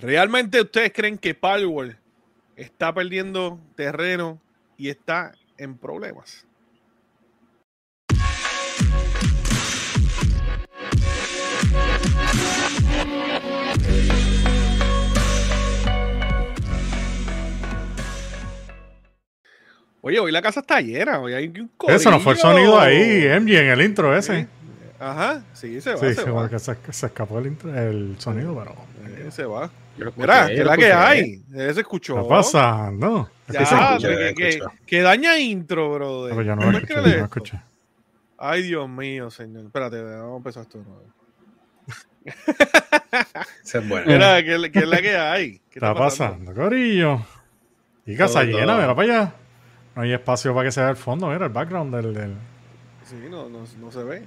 ¿Realmente ustedes creen que Palworld está perdiendo terreno y está en problemas? Oye, hoy la casa está llena. Hoy hay un Eso no fue el sonido ahí, MG, en el intro ese. Ajá, sí, se va. Sí, se, se, va. que se, se escapó el, intro- el sonido, pero. Sí, se va. Mira, que la que hay. Se escuchó. ¿Qué está pasando? Ya, escucha, que, que- que daña intro, brother. Pero yo no ¿Cómo lo es que escuché, lee no lo esto? escuché. Ay, Dios mío, señor. Espérate, vamos a empezar esto de nuevo. Es. Mira, ¿qué, es- qué es la que hay? ¿Qué ¿Qué está pasando, Corillo? Y casa Todo, llena, todo. mira para allá. No hay espacio para que se vea el fondo, mira el background del. del- Sí, no, no, no se ve.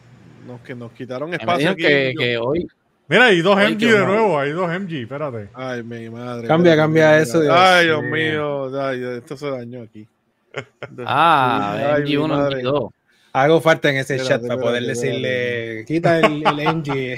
Nos, que nos quitaron Me espacio dijeron aquí. que, Yo- que hoy Mira, hay dos MG de nuevo, hay dos MG, espérate. Ay, mi madre. Cambia, cambia eso, Dios Ay, Dios mío. Ay, esto se dañó aquí. Ah, Ay, mi MG1, madre. MG2. Hago falta en ese Espérate, chat para poder espérate, decirle, quita el, el MG.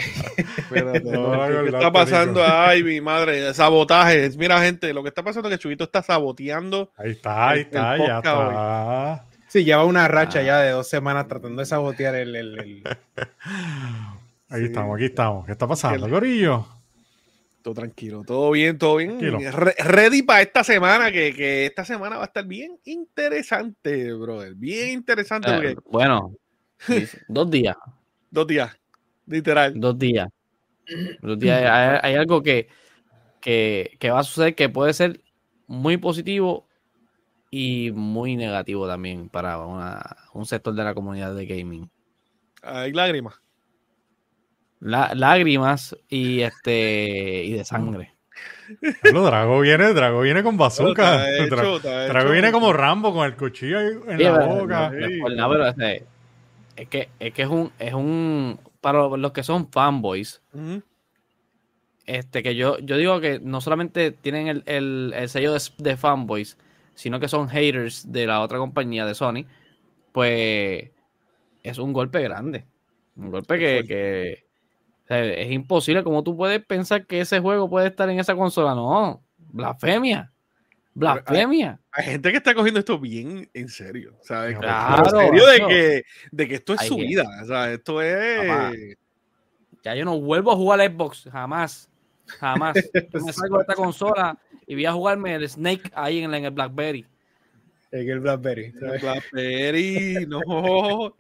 Espérate, No, ¿qué- ¿Qué verdad, está pasando? Ay, mi madre, sabotaje. Mira, gente, lo que está pasando es que Chuyito está saboteando. Ahí está, ahí está, el ya está. Sí, lleva una racha Ah. ya de dos semanas tratando de sabotear el... el- el- Ahí Sí. estamos, aquí estamos. ¿Qué está pasando, Corillo? Todo tranquilo, todo bien, todo bien. Tranquilo. Re- ready para esta semana, que, que esta semana va a estar bien interesante, brother. Bien interesante. Eh, porque bueno, dos días, dos días, literal. dos días. Dos días. Hay, hay algo que, que, que va a suceder que puede ser muy positivo y muy negativo también para una- un sector de la comunidad de gaming. Hay lágrimas. La- lágrimas y este y de sangre. Lo Drago viene, Drago viene con bazooka. Hecho, Drago viene como Rambo con el cuchillo ahí en Sí, la pero- boca. no, Sí. pero, este, es que es que es un es un para los que son fanboys este que yo yo digo que no solamente tienen el, el- el sello de, de fanboys sino que son haters de la otra compañía de Sony pues es un golpe grande un golpe que, que o sea, es imposible como tú puedes pensar que ese juego puede estar en esa consola no blasfemia blasfemia Hay gente que está cogiendo esto bien en serio. ¿sabes? Claro, en serio de que, de que esto es su vida. O sea, esto es. Papá. ya yo no vuelvo a jugar Xbox jamás jamás yo me salgo de esta consola y voy a jugarme el Snake ahí en, en el Blackberry en el Blackberry. ¿sabes? Blackberry, no.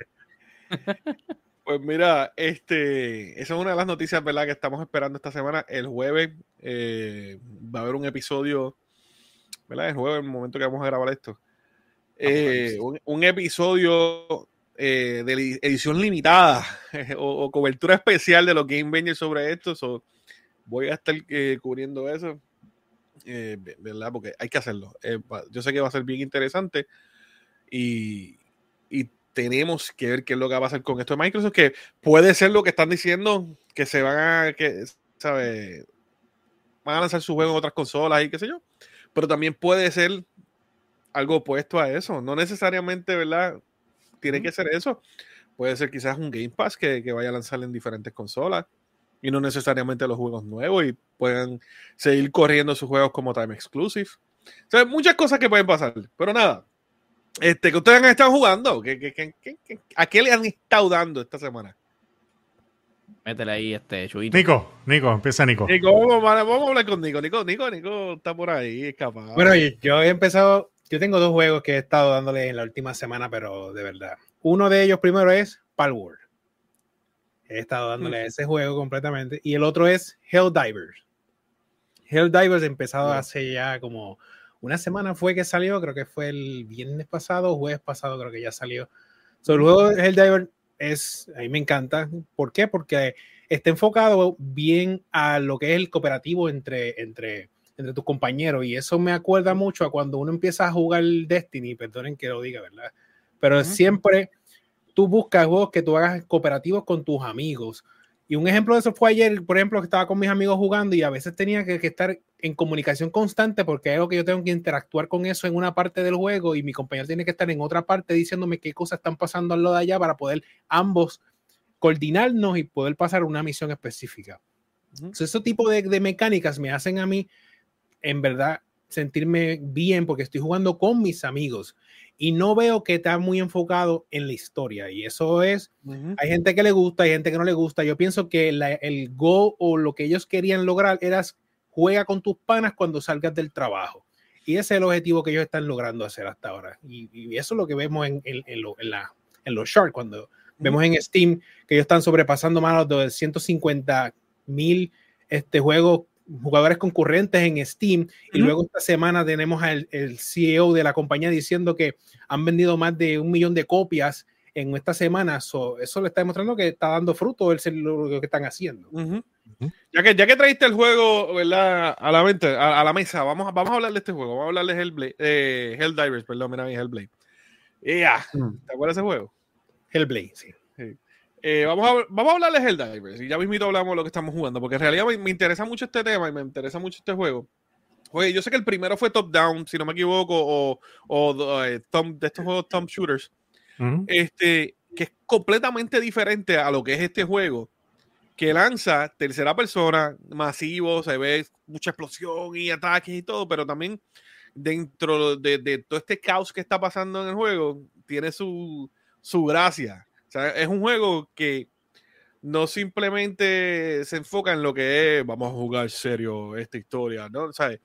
Pues mira, este, esa es una de las noticias, ¿verdad? Que estamos esperando esta semana. El jueves eh, va a haber un episodio, ¿verdad? El jueves, el momento que vamos a grabar esto. Eh, un, un episodio eh, de edición limitada o, o cobertura especial de los Game Bangers sobre esto. So, voy a estar cubriendo eso, ¿verdad? Porque hay que hacerlo. Yo sé que va a ser bien interesante y, y tenemos que ver qué es lo que va a pasar con esto de Microsoft, que puede ser lo que están diciendo, que se van a, que, ¿sabe? Van a lanzar su juego en otras consolas y qué sé yo, pero también puede ser algo opuesto a eso, no necesariamente, ¿verdad? Tiene que ser eso, puede ser quizás un Game Pass que, que vaya a lanzar en diferentes consolas y no necesariamente los juegos nuevos y puedan seguir corriendo sus juegos como Time Exclusive. O sea, muchas cosas que pueden pasar, pero nada, este, que ustedes han estado jugando, ¿Qué, qué- qué- qué- qué- ¿a qué le han estado dando esta semana? métele ahí este chuito Nico, Nico, empieza Nico. Nico, vamos, a- vamos a hablar con Nico. Nico, Nico, Nico está por ahí, escapado. Bueno, yo he empezado, yo tengo dos juegos que he estado dándole en la última semana, pero de verdad. Uno de ellos primero es Palworld. He estado dándole a ese juego completamente. Y el otro es Helldivers. Helldivers he empezado Ya. hace ya como una semana fue que salió, creo que fue el viernes pasado, jueves pasado creo que ya salió. So, el juego de Helldivers es, a mí me encanta. ¿Por qué? Porque está enfocado bien a lo que es el cooperativo entre, entre, entre tus compañeros. Y eso me acuerda mucho a cuando uno empieza a jugar Destiny, perdonen que lo diga, ¿verdad? Pero Ujú. siempre tú buscas juegos que tú hagas cooperativos con tus amigos. Y un ejemplo de eso fue ayer, por ejemplo, que estaba con mis amigos jugando y a veces tenía que, que estar en comunicación constante porque es algo que yo tengo que interactuar con eso en una parte del juego y mi compañero tiene que estar en otra parte diciéndome qué cosas están pasando al lado de allá para poder ambos coordinarnos y poder pasar una misión específica. Entonces, ese tipo de, de mecánicas me hacen a mí, en verdad, sentirme bien porque estoy jugando con mis amigos y no veo que está muy enfocado en la historia. Y eso es, Ujú. hay gente que le gusta, hay gente que no le gusta. Yo pienso que la- el go o lo que ellos querían lograr era juega con tus panas cuando salgas del trabajo. Y ese es el objetivo que ellos están logrando hacer hasta ahora. Y, y eso es lo que vemos en, en- en lo- en la, los shorts, cuando vemos en Steam que ellos están sobrepasando más de 150 mil este, juegos, jugadores concurrentes en Steam. Y Ujú. luego esta semana tenemos al el CEO de la compañía diciendo que han vendido más de un millón de copias en esta semana. So, eso le está demostrando que está dando fruto el, lo que están haciendo. Ujú. Ujú. Ya que, ya que traíste el juego ¿verdad? a la mente, a, a la mesa, vamos, a- vamos a hablar de este juego. Vamos a hablar de Hellblade, eh, Helldivers, perdón, mira mi Hellblade. Yeah. Mm. ¿Te acuerdas de ese juego? Hellblade, sí. Eh, vamos, a, vamos a hablar de Helldivers y ya mismito hablamos de lo que estamos jugando, porque en realidad me, me interesa mucho este tema y me interesa mucho este juego. Oye, yo sé que el primero fue top-down, si no me equivoco, o, o eh, thumb- de estos juegos thumb shooters, Ujú. este, que es completamente diferente a lo que es este juego, que lanza tercera persona, masivo, se ve mucha explosión y ataques y todo, pero también dentro de, de todo este caos que está pasando en el juego, tiene su, su gracia. Sea, es un juego que no simplemente se enfoca en lo que es, vamos a jugar serio esta historia, ¿no? Sea, eh,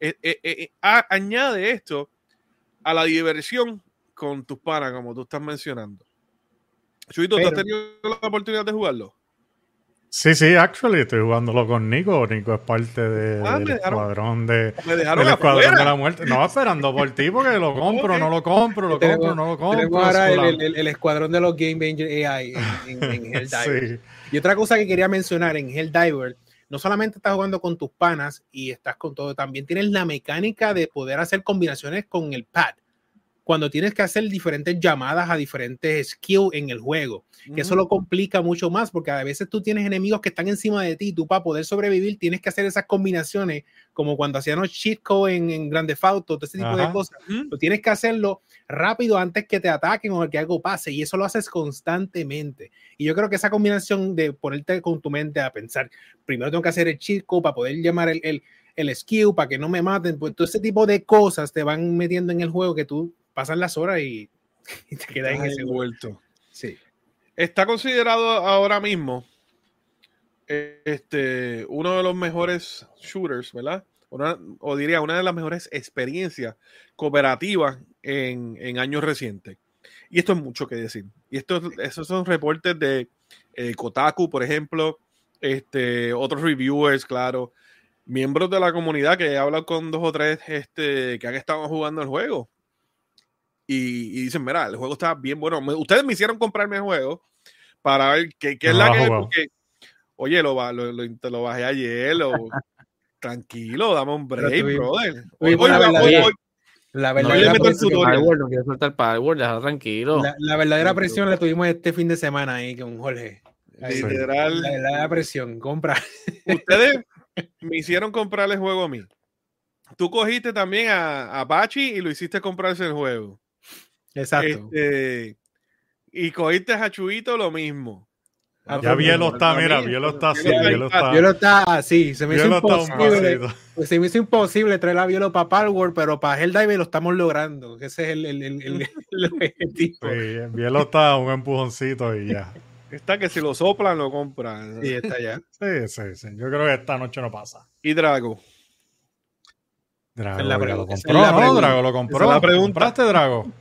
eh, eh, a- añade esto a la diversión con tus panas, como tú estás mencionando. Chuito, ¿tú has tenido la oportunidad de jugarlo? Sí, sí, actually estoy jugándolo con Nico. Nico es parte de- Ah, del dejaron- escuadrón de, del escuadrón de la muerte. No, esperando por ti porque lo compro, no lo compro, lo Tenemos- compro, no lo compro. Tenemos ahora el, el- escuadrón de los Game Ranger AI en, en, en Helldiver. Sí. Y otra cosa que quería mencionar en Helldiver, no solamente estás jugando con tus panas y estás con todo, también tienes la mecánica de poder hacer combinaciones con el pad. Cuando tienes que hacer diferentes llamadas a diferentes skills en el juego, que eso lo complica mucho más porque a veces tú tienes enemigos que están encima de ti, tú para poder sobrevivir tienes que hacer esas combinaciones como cuando hacían los cheat en, en Grande Auto, todo ese tipo de Ajá. cosas. Ujú. Tú tienes que hacerlo rápido antes que te ataquen o que algo pase y eso lo haces constantemente. Y yo creo que esa combinación de ponerte con tu mente a pensar, primero tengo que hacer el chico para poder llamar el, el, el skill para que no me maten, pues todo ese tipo de cosas te van metiendo en el juego que tú pasas las horas y, y te quedas en ese envuelto. Sí. Está considerado ahora mismo este, uno de los mejores shooters, ¿verdad? Una- o diría, una de las mejores experiencias cooperativas en, en años recientes. Y esto es mucho que decir. Y esto, esos son reportes de eh, Kotaku, por ejemplo, este, otros reviewers, claro, miembros de la comunidad que he hablado con dos o tres este, que han estado jugando el juego. Y, y dicen, mira, el juego está bien bueno. Me- ustedes me hicieron comprarme el juego para ver qué, qué es No la que porque, oye, lo, lo, lo, te lo bajé ayer, lo- tranquilo, dame un break, brother. Hoy, hoy- la hoy- verdadera- hoy- La No verdadera, presión, no quiero soltar Power, déjalo tranquilo. la, la verdadera presión la tuvimos este fin de semana ahí con Jorge. Ahí, literal, La verdadera presión, compra. ustedes me hicieron comprar el juego a mí. Tú cogiste también a, a Pachi y lo hiciste comprarse el juego. Exacto. Este, y cogiste a Chuito lo mismo. Ah, Ya Bielo está, mira, Bielo está así, Bielo Bielo está- así, se me hizo Bielo imposible. Pues se me hizo imposible traer a Violo para Palworld, pero para Helldiver lo estamos logrando. Ese es el, el, el, el- el objetivo. Sí, Bielo está un empujoncito y ya. Está que si lo soplan, lo compran. Sí, está ya. Sí, sí, sí. Yo creo que esta noche no pasa. Y Drago. Drago Es la pregu- lo compró, ¿no? Drago lo compró. es la pregunta. ¿Compraste Drago?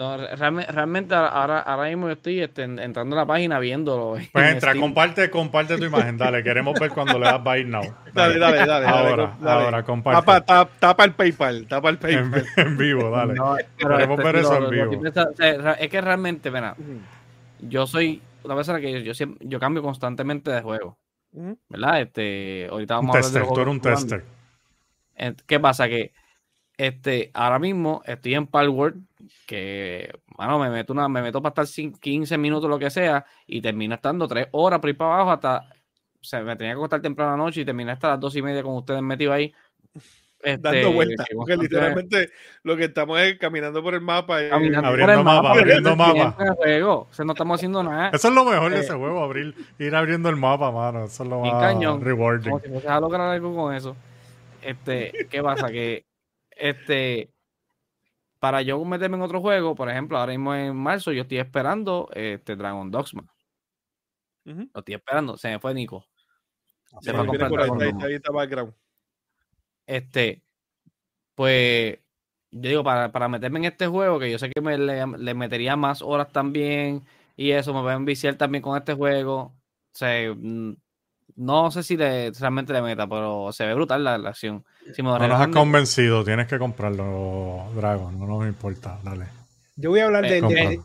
No, realmente ahora, ahora mismo yo estoy este, en- entrando a la página viéndolo. Pues entra, Steam. comparte, comparte tu imagen, dale. Queremos ver cuando le das Buy Now. Dale, dale, dale. dale, Ahora, dale. ahora, comparte. Tapa, tapa, tapa el PayPal, tapa el En, PayPal. en vivo, dale. No, pero Queremos este, ver eso lo- en vivo. que piensa- o sea, ra- es que realmente, mira, yo soy una persona que yo, yo, siempre- yo cambio constantemente de juego. ¿verdad? Este, ahorita Un vamos a hablar de tester, tú eres un tester. ¿Qué pasa? Que este, ahora mismo estoy en Palworld, que, bueno, me meto, una, me meto para estar cin- 15 minutos, lo que sea, y termino estando 3 horas por ir para abajo hasta, o sea, me tenía que acostar temprano la noche y terminé hasta las 2 y media con ustedes metidos ahí. Este, dando vueltas. que Porque literalmente lo que estamos es caminando por el mapa. y- caminando por Abriendo el mapa, abriendo mapa. juego. O sea, no estamos haciendo nada. Eso es lo mejor de Eh, ese juego, abrir, ir abriendo el mapa, mano. Eso es lo más cañón. rewarding. Como si a lograr algo con eso. Este, ¿qué pasa? Que este para yo meterme en otro juego, por ejemplo, ahora mismo en marzo, yo estoy esperando este Dragon Dogma. Ujú. Lo estoy esperando. Se me fue Nico. Se Sí, fue a viene comprar por ahí, Dragon está ahí, Dogma. está ahí, está background. Este, pues, yo digo, para, para meterme en este juego, que yo sé que me le, le metería más horas también, y eso, me voy a enviciar también con este juego. O sea, mm, no sé si le, realmente le meta, pero se ve brutal la, la acción. Si me No nos has convencido, tienes que comprarlo, Dragon, no nos importa, dale. Yo voy a hablar de, Eh, de-.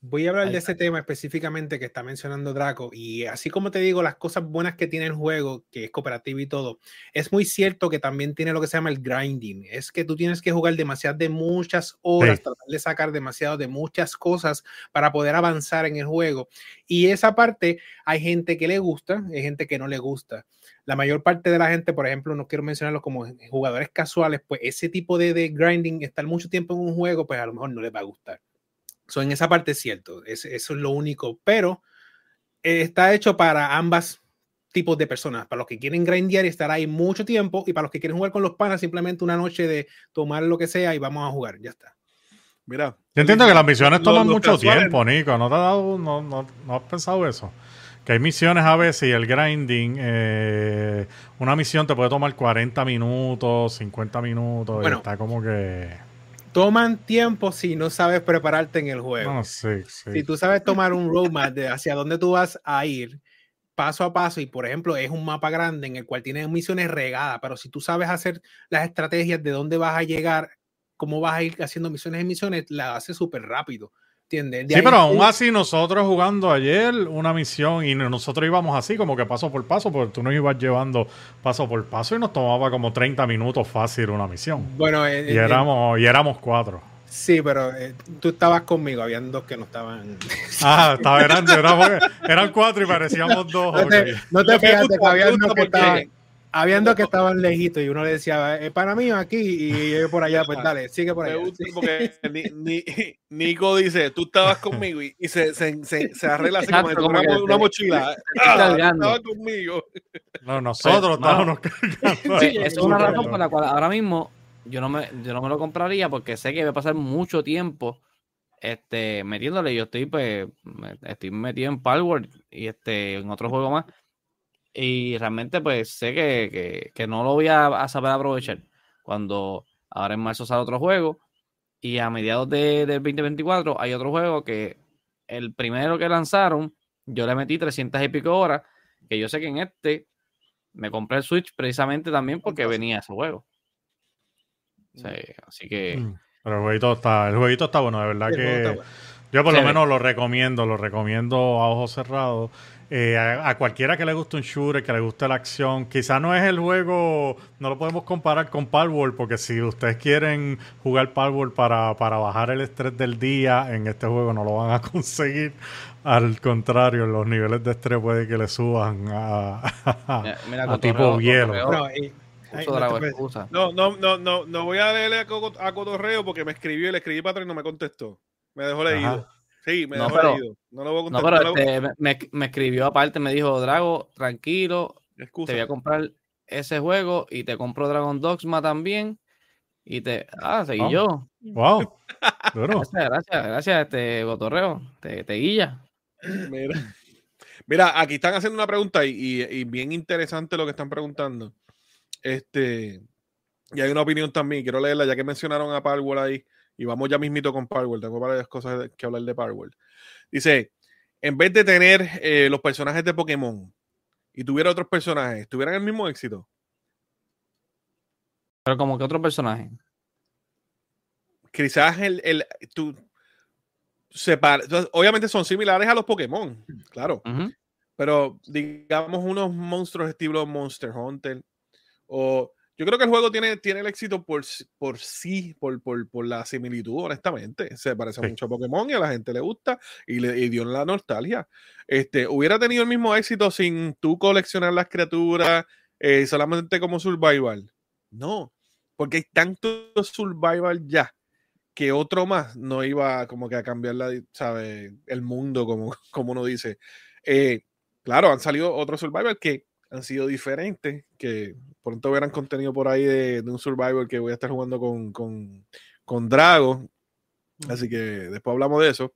Voy a hablar de ese tema específicamente que está mencionando Draco y así como te digo las cosas buenas que tiene el juego, que es cooperativo y todo, es muy cierto que también tiene lo que se llama el grinding, es que tú tienes que jugar demasiado de muchas horas, Sí. tratar de sacar demasiado de muchas cosas para poder avanzar en el juego y esa parte hay gente que le gusta, hay gente que no le gusta. La mayor parte de la gente, por ejemplo, no quiero mencionarlo como jugadores casuales, pues ese tipo de, de grinding, estar mucho tiempo en un juego, pues a lo mejor no les va a gustar. So, en esa parte es cierto, es- eso es lo único, pero eh, está hecho para ambas tipos de personas, para los que quieren grindear y estar ahí mucho tiempo y para los que quieren jugar con los panas simplemente una noche de tomar lo que sea y vamos a jugar, ya está. Mira. Yo entiendo que las misiones Los- toman los mucho casuales- tiempo, Nico. ¿No te ha dado, no, no, no has pensado eso? Que hay misiones a veces y el grinding, eh, una misión te puede tomar 40 minutos, 50 minutos, y Bueno. está como que... Toman tiempo si no sabes prepararte en el juego. No, sí, sí. Si tú sabes tomar un roadmap de hacia dónde tú vas a ir paso a paso y por ejemplo es un mapa grande en el cual tienes misiones regadas, pero si tú sabes hacer las estrategias de dónde vas a llegar, cómo vas a ir haciendo misiones en misiones, la haces súper rápido. ¿Entiendes? De Sí, ahí pero aún así nosotros jugando ayer una misión y nosotros íbamos así como que paso por paso, porque tú nos ibas llevando paso por paso y nos tomaba como 30 minutos fácil una misión. Bueno, eh, Y eh, éramos, y éramos cuatro. sí, pero eh, tú estabas conmigo, habían dos que no estaban. Ah, estaba grande, eran cuatro y parecíamos dos. No te, no te gusta, que habían dos que estaban, habían dos que estaban lejitos y uno le decía, eh, para mí aquí y yo por allá, pues dale, sigue por Me allá. gusta Sí. porque ni, ni- Nico dice, tú estabas conmigo y, y se, se, se, se arregla así como, Exacto, como como una, mochila. Ah, estabas conmigo. No, nosotros Pues, estábamos cargando. Ahí. esa es una razón por la cual ahora mismo yo no me, yo no me lo compraría porque sé que voy a pasar mucho tiempo este, metiéndole. Yo estoy, pues, me- estoy metido en Palworld y este, en otro juego más. Y realmente, pues, sé que, que- que no lo voy a, a saber aprovechar. Cuando ahora en marzo sale otro juego y a mediados de- del 2024 hay otro juego que el primero que lanzaron, yo le metí 300 y pico horas, que yo sé que en este me compré el Switch precisamente también porque venía ese juego. Sí, así que Mm, Pero el jueguito está, el jueguito está bueno, de verdad que bueno. yo por lo menos lo recomiendo, lo recomiendo a ojos cerrados. Eh, a, a cualquiera que le guste un shooter, que le guste la acción, quizá no es el juego, no lo podemos comparar con Palworld, porque si ustedes quieren jugar Palworld para, para bajar el estrés del día, en este juego no lo van a conseguir. Al contrario, los niveles de estrés puede que le suban a, mira, mira, a tipo hielo. No, ay, no. No, no, no, no, no voy a leerle a, Co- a Cotorreo porque me escribió y le escribí para atrás y no me contestó. Me dejó leído. Ajá. Sí, me No, dejó pero-. No lo voy a contestar. pero no este, me, me- me escribió aparte, me dijo, Drago, tranquilo, excusa. te voy a comprar ese juego y te compro Dragon Dogma también. Y te. Ah, seguí Oh. yo. Wow. Gracias, gracias, gracias, este Cotorreo. Te, te guilla. Mira. Mira, aquí están haciendo una pregunta y, y- y bien interesante lo que están preguntando. Este, y hay una opinión también, quiero leerla ya que mencionaron a Palworld ahí, y vamos ya mismito con Palworld, tengo varias cosas que hablar de Palworld. Dice, en vez de tener eh, los personajes de Pokémon y tuviera otros personajes, ¿tuvieran el mismo éxito? Pero como que otro personaje. Quizás el, el tú, separa- entonces, obviamente son similares a los Pokémon, claro. Pero digamos unos monstruos estilo Monster Hunter o yo creo que el juego tiene, tiene el éxito por, por sí, por, por, por la similitud, honestamente. Se parece Sí. mucho a Pokémon y a la gente le gusta y le y dio la nostalgia. Este, hubiera tenido el mismo éxito sin tú coleccionar las criaturas eh, solamente como survival. No, porque hay tanto survival ya que otro más no iba como que a cambiar la, ¿sabe? el mundo, como, como uno dice. Eh, claro, han salido otros survival que han sido diferentes, que pronto verán contenido por ahí de, un survival que voy a estar jugando con, con, con Drago. Así que después hablamos de eso.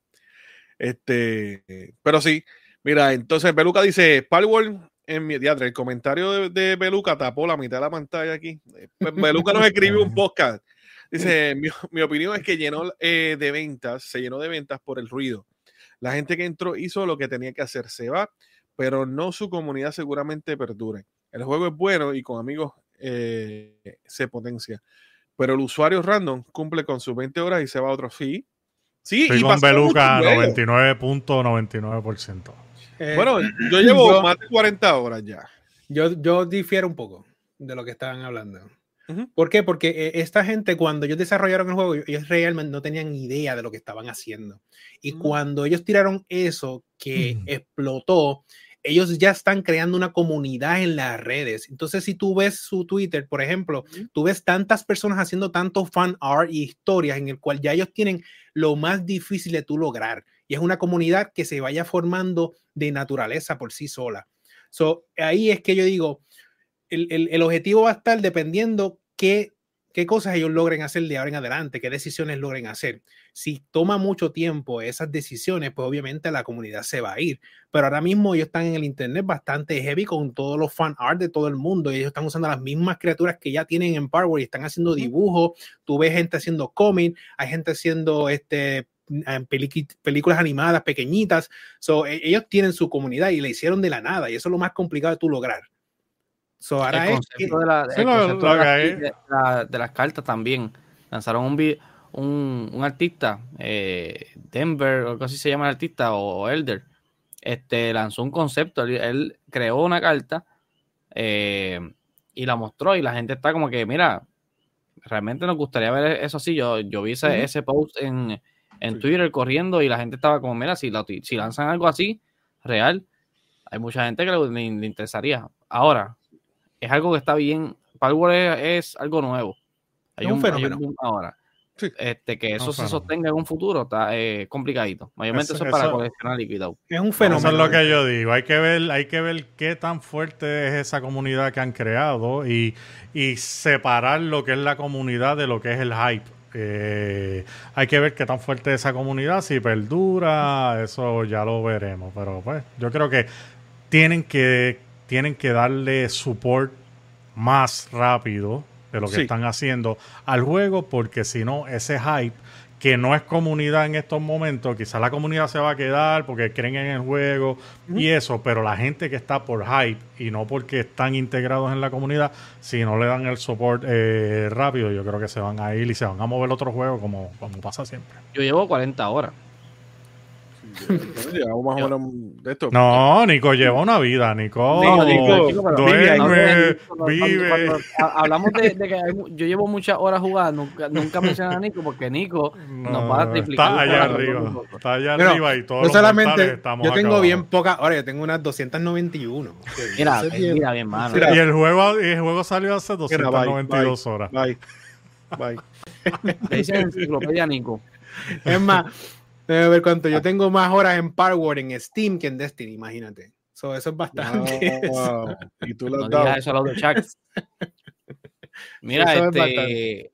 Este, pero sí, mira, entonces Beluca dice, Palworld en mi teatro, el comentario de, Beluca tapó la mitad de la pantalla aquí. Pues Beluca nos escribió un podcast. Dice, mi, mi opinión es que llenó eh, de ventas, se llenó de ventas por el ruido. La gente que entró hizo lo que tenía que hacer, se va, pero no su comunidad seguramente perdure. El juego es bueno y con amigos eh, se potencia. Pero el usuario random cumple con sus 20 horas y se va a otro. Sí, Sí, y con Beluca 99.99%. Eh, bueno, yo llevo más de 40 horas ya. Yo, yo difiero un poco de lo que estaban hablando. ¿Por qué? Porque eh, esta gente, cuando ellos desarrollaron el juego, ellos realmente no tenían idea de lo que estaban haciendo. Y cuando ellos tiraron eso que explotó, ellos ya están creando una comunidad en las redes. Entonces, si tú ves su Twitter, por ejemplo, tú ves tantas personas haciendo tanto fan art y historias en el cual ya ellos tienen lo más difícil de tú lograr. Y es una comunidad que se vaya formando de naturaleza por sí sola. So, ahí es que yo digo, el, el, el objetivo va a estar dependiendo qué qué cosas ellos logren hacer de ahora en adelante, qué decisiones logren hacer. Si toma mucho tiempo esas decisiones, pues obviamente la comunidad se va a ir. Pero ahora mismo ellos están en el internet bastante heavy con todos los fan art de todo el mundo y ellos están usando las mismas criaturas que ya tienen en Power y están haciendo dibujos. Tú ves gente haciendo cómic, hay gente haciendo este películas animadas pequeñitas. So, e, ellos tienen su comunidad y le hicieron de la nada y eso es lo más complicado de tú lograr de, las cartas también. Lanzaron un, un, un artista, eh, Denver, o algo así se llama el artista, o, Elder. Este lanzó un concepto. Él, creó una carta eh, y la mostró. Y la gente está como que, mira, realmente nos gustaría ver eso así. Yo, yo vi ese, ese post en, en Twitter corriendo y la gente estaba como, mira, si, si lanzan algo así, real, hay mucha gente que le interesaría. Ahora, es algo que está bien. Power es, algo nuevo. Hay un, fenómeno. ahora. Este, que eso se sostenga en un futuro está eh, complicadito. Mayormente eso, es para coleccionar líquido. Es un fenómeno. Eso es lo que yo digo. Hay que ver, hay que ver qué tan fuerte es esa comunidad que han creado y, y separar lo que es la comunidad de lo que es el hype. Eh, hay que ver qué tan fuerte es esa comunidad, si perdura, eso ya lo veremos. Pero pues, yo creo que tienen que tienen que darle support más rápido de lo que están haciendo al juego, porque si no, ese hype que no es comunidad en estos momentos, quizá la comunidad se va a quedar porque creen en el juego y eso, pero la gente que está por hype y no porque están integrados en la comunidad, si no le dan el support eh, rápido, yo creo que se van a ir y se van a mover otro juego como, como pasa siempre. Yo llevo 40 horas no, Nico lleva una vida, Nico. duerme, vive. hablamos de, que yo llevo muchas horas jugando, nunca, nunca mencioné a Nico porque Nico nos va a triplicar. Está allá arriba. Está allá arriba y todo. No solamente, yo tengo bien pocas ahora yo tengo unas 291. Mira, mira bien, mano. Y el juego, el juego salió hace 292 horas. Bye. Bye. Le dicen enciclopedia Nico. Es más, Debe ver cuánto. Yo tengo más horas en Power en Steam que en Destiny, imagínate. eso es bastante. Y tú lo no eso a los chats. Mira, este,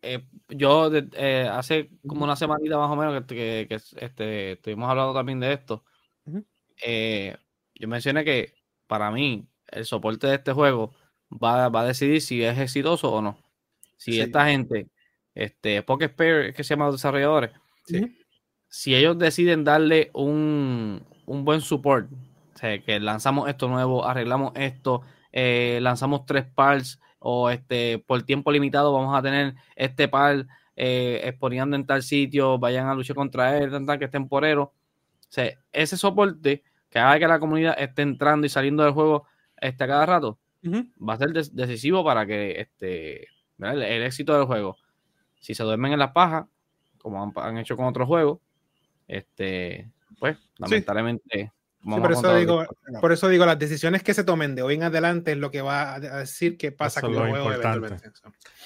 eh, yo eh, hace como una semanita más o menos que, que, este, estuvimos hablando también de esto. Eh, yo mencioné que para mí el soporte de este juego va, va a decidir si es exitoso o no. Si esta gente, este, Spare, que se llama los desarrolladores, sí si ellos deciden darle un, buen support, o sea, que lanzamos esto nuevo, arreglamos esto, eh, lanzamos tres parts o este por tiempo limitado vamos a tener este par eh, exponiendo en tal sitio, vayan a luchar contra él, tal, que es temporero. O sea, ese soporte que haga que la comunidad esté entrando y saliendo del juego este, a cada rato, va a ser decisivo para que este, el, éxito del juego. Si se duermen en la paja, como han hecho con otros juegos, este, pues, lamentablemente por, eso digo, por eso digo, las decisiones que se tomen de hoy en adelante es lo que va a decir qué pasa con el juego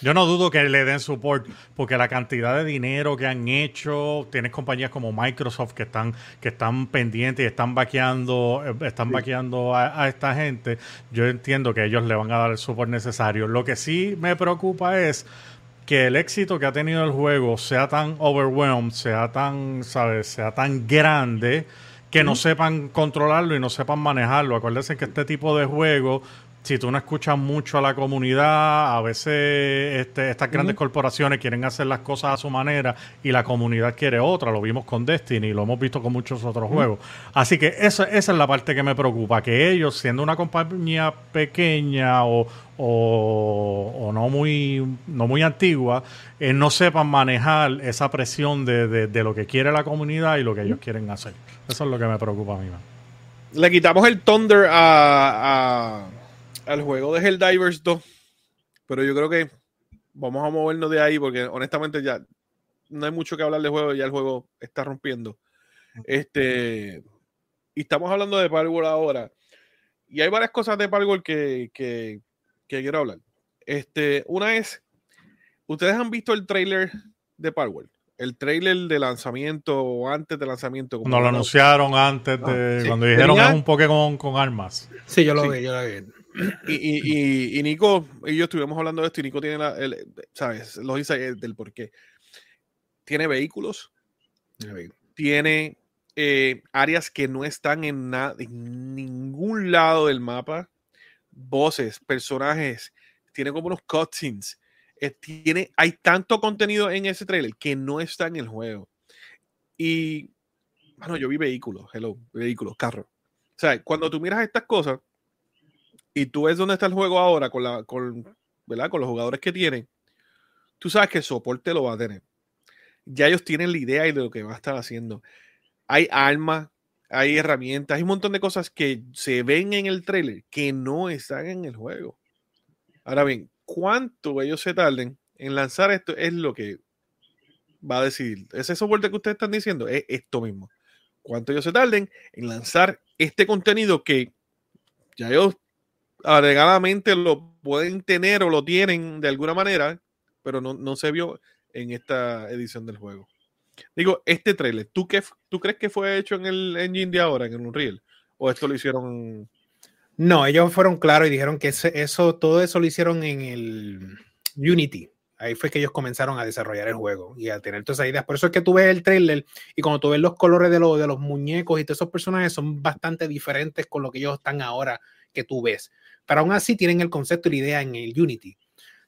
Yo no dudo que le den support, porque la cantidad de dinero que han hecho, tienes compañías como Microsoft que están, que están pendientes y están vaqueando, eh, están vaqueando a, a esta gente. Yo entiendo que ellos le van a dar el support necesario. Lo que sí me preocupa es que el éxito que ha tenido el juego sea tan overwhelmed, sea tan, ¿sabes? Sea tan grande que no sepan controlarlo y no sepan manejarlo. Acuérdense que este tipo de juego si tú no escuchas mucho a la comunidad, a veces este, estas grandes corporaciones quieren hacer las cosas a su manera y la comunidad quiere otra. Lo vimos con Destiny, lo hemos visto con muchos otros juegos. Así que esa, esa es la parte que me preocupa, que ellos, siendo una compañía pequeña o, o, no, muy, no muy antigua, eh, no sepan manejar esa presión de, de, lo que quiere la comunidad y lo que ellos quieren hacer. Eso es lo que me preocupa a mí. Le quitamos el Thunder a al juego de Helldivers 2, pero yo creo que vamos a movernos de ahí porque honestamente ya no hay mucho que hablar del juego, ya el juego está rompiendo. Este, y estamos hablando de Palworld ahora. Y hay varias cosas de Palworld que, que, quiero hablar. Este, una es, ustedes han visto el trailer de Palworld, el trailer de lanzamiento o antes de lanzamiento. Como lo anunciaron antes de ah, cuando dijeron es un Pokémon con armas. Sí, yo lo vi, yo lo vi. Y, y, Nico y yo estuvimos hablando de esto y Nico tiene, la, el, ¿sabes? Los insights del por qué. Tiene vehículos, tiene eh, áreas que no están en, en ningún lado del mapa, voces, personajes, tiene como unos cutscenes. Eh, tiene, hay tanto contenido en ese trailer que no está en el juego. Y, bueno, yo vi vehículos, hello, vehículos, carros. O sea, cuando tú miras estas cosas, y tú ves dónde está el juego ahora con, la, con, ¿verdad? con los jugadores que tienen, tú sabes que el soporte lo va a tener. Ya ellos tienen la idea de lo que va a estar haciendo. Hay armas, hay herramientas, hay un montón de cosas que se ven en el trailer que no están en el juego. Ahora bien, cuánto ellos se tarden en lanzar esto es lo que va a decidir. Ese soporte que ustedes están diciendo es esto mismo. Cuánto ellos se tarden en lanzar este contenido que ya ellos agregadamente lo pueden tener o lo tienen de alguna manera, pero no, se vio en esta edición del juego. Digo, este trailer, ¿tú, qué, ¿tú crees que fue hecho en el engine de ahora, en el Unreal? ¿O esto lo hicieron? No, ellos fueron claros y dijeron que eso, todo eso lo hicieron en el Unity. Ahí fue que ellos comenzaron a desarrollar el juego y a tener todas esas ideas. Por eso es que tú ves el trailer y cuando tú ves los colores de, de los muñecos y todos esos personajes son bastante diferentes con lo que ellos están ahora que tú ves pero aún así tienen el concepto y la idea en el Unity.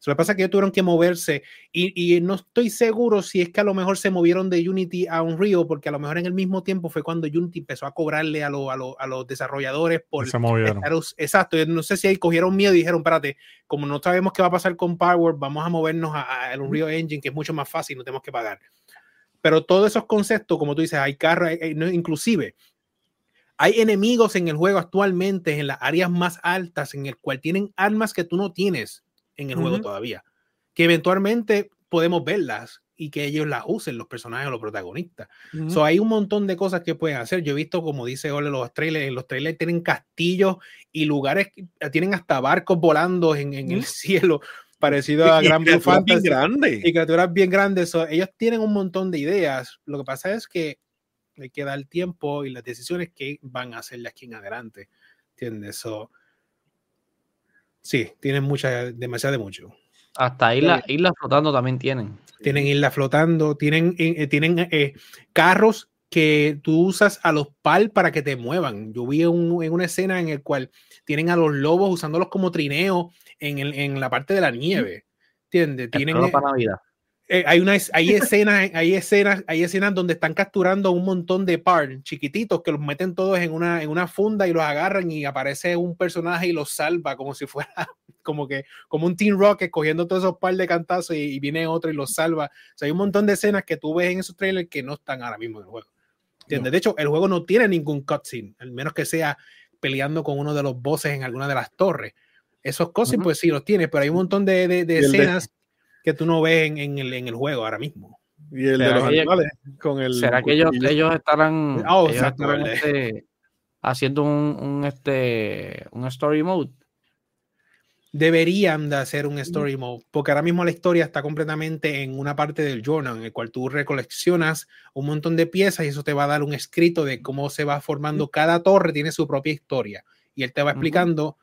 Lo que pasa es que ellos tuvieron que moverse y, no estoy seguro si es que a lo mejor se movieron de Unity a Unreal, porque a lo mejor en el mismo tiempo fue cuando Unity empezó a cobrarle a, a, los desarrolladores por... Se movieron. exacto, no sé si ahí cogieron miedo y dijeron, espérate, como no sabemos qué va a pasar con Power, vamos a movernos al Unreal Engine, que es mucho más fácil, no tenemos que pagar. Pero todos esos conceptos, como tú dices, hay carros, inclusive hay enemigos en el juego actualmente en las áreas más altas en el cual tienen armas que tú no tienes en el juego todavía, que eventualmente podemos verlas y que ellos las usen, los personajes o los protagonistas. hay un montón de cosas que pueden hacer. Yo he visto, como dice Ole, los trailers, los trailers tienen castillos y lugares, tienen hasta barcos volando en, el cielo, parecido a Gran Blue Fantasy. Y criaturas bien grandes. ellos tienen un montón de ideas. Lo que pasa es que hay que dar tiempo y las decisiones que van a hacer de aquí en adelante. ¿Entiendes? So, sí, tienen mucha, demasiado de mucho. Hasta islas isla flotando también tienen. Tienen islas flotando, tienen, eh, eh, tienen eh, carros que tú usas a los pal para que te muevan. Yo vi un, en una escena en el cual tienen a los lobos usándolos como trineo en, el, en la parte de la nieve. ¿Entiendes? Tienen, para Navidad. Eh, hay, una, hay, escenas, hay, escenas, hay escenas donde están capturando un montón de par chiquititos que los meten todos en una, en una funda y los agarran y aparece un personaje y los salva como si fuera como que como un Team Rocket cogiendo todos esos par de cantazos y, viene otro y los salva. O sea, hay un montón de escenas que tú ves en esos trailers que no están ahora mismo en el juego. De hecho, el juego no tiene ningún cutscene, al menos que sea peleando con uno de los bosses en alguna de las torres. Esos cutscenes, pues sí los tiene, pero hay un montón de, de, escenas que tú no ves en, el, en el juego ahora mismo. Y el de los animales con el. ¿Será que ellos, ellos estarán. Oh, exactamente. haciendo un, un, este, un story mode. Deberían de hacer un story mode, porque ahora mismo la historia está completamente en una parte del journal, en el cual tú recoleccionas un montón de piezas y eso te va a dar un escrito de cómo se va formando cada torre, tiene su propia historia. Y él te va explicando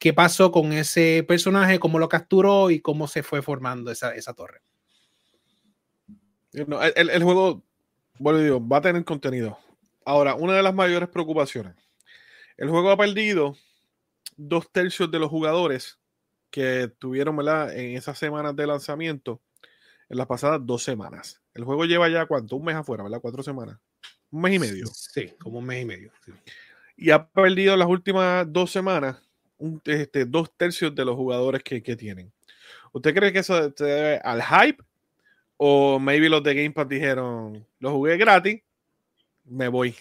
qué pasó con ese personaje, cómo lo capturó y cómo se fue formando esa, esa torre. No, el, el, juego, bueno, digo, va a tener contenido. Ahora, una de las mayores preocupaciones. El juego ha perdido dos tercios de los jugadores que tuvieron ¿verdad? en esas semanas de lanzamiento, en las pasadas dos semanas. El juego lleva ya cuánto, un mes afuera, ¿verdad? Cuatro semanas. Un mes y medio. Sí, como un mes y medio. Sí. Y ha perdido las últimas dos semanas un, este, dos tercios de los jugadores que, que, tienen. ¿Usted cree que eso se debe al hype? O maybe los de Game Pass dijeron, lo jugué gratis, me voy.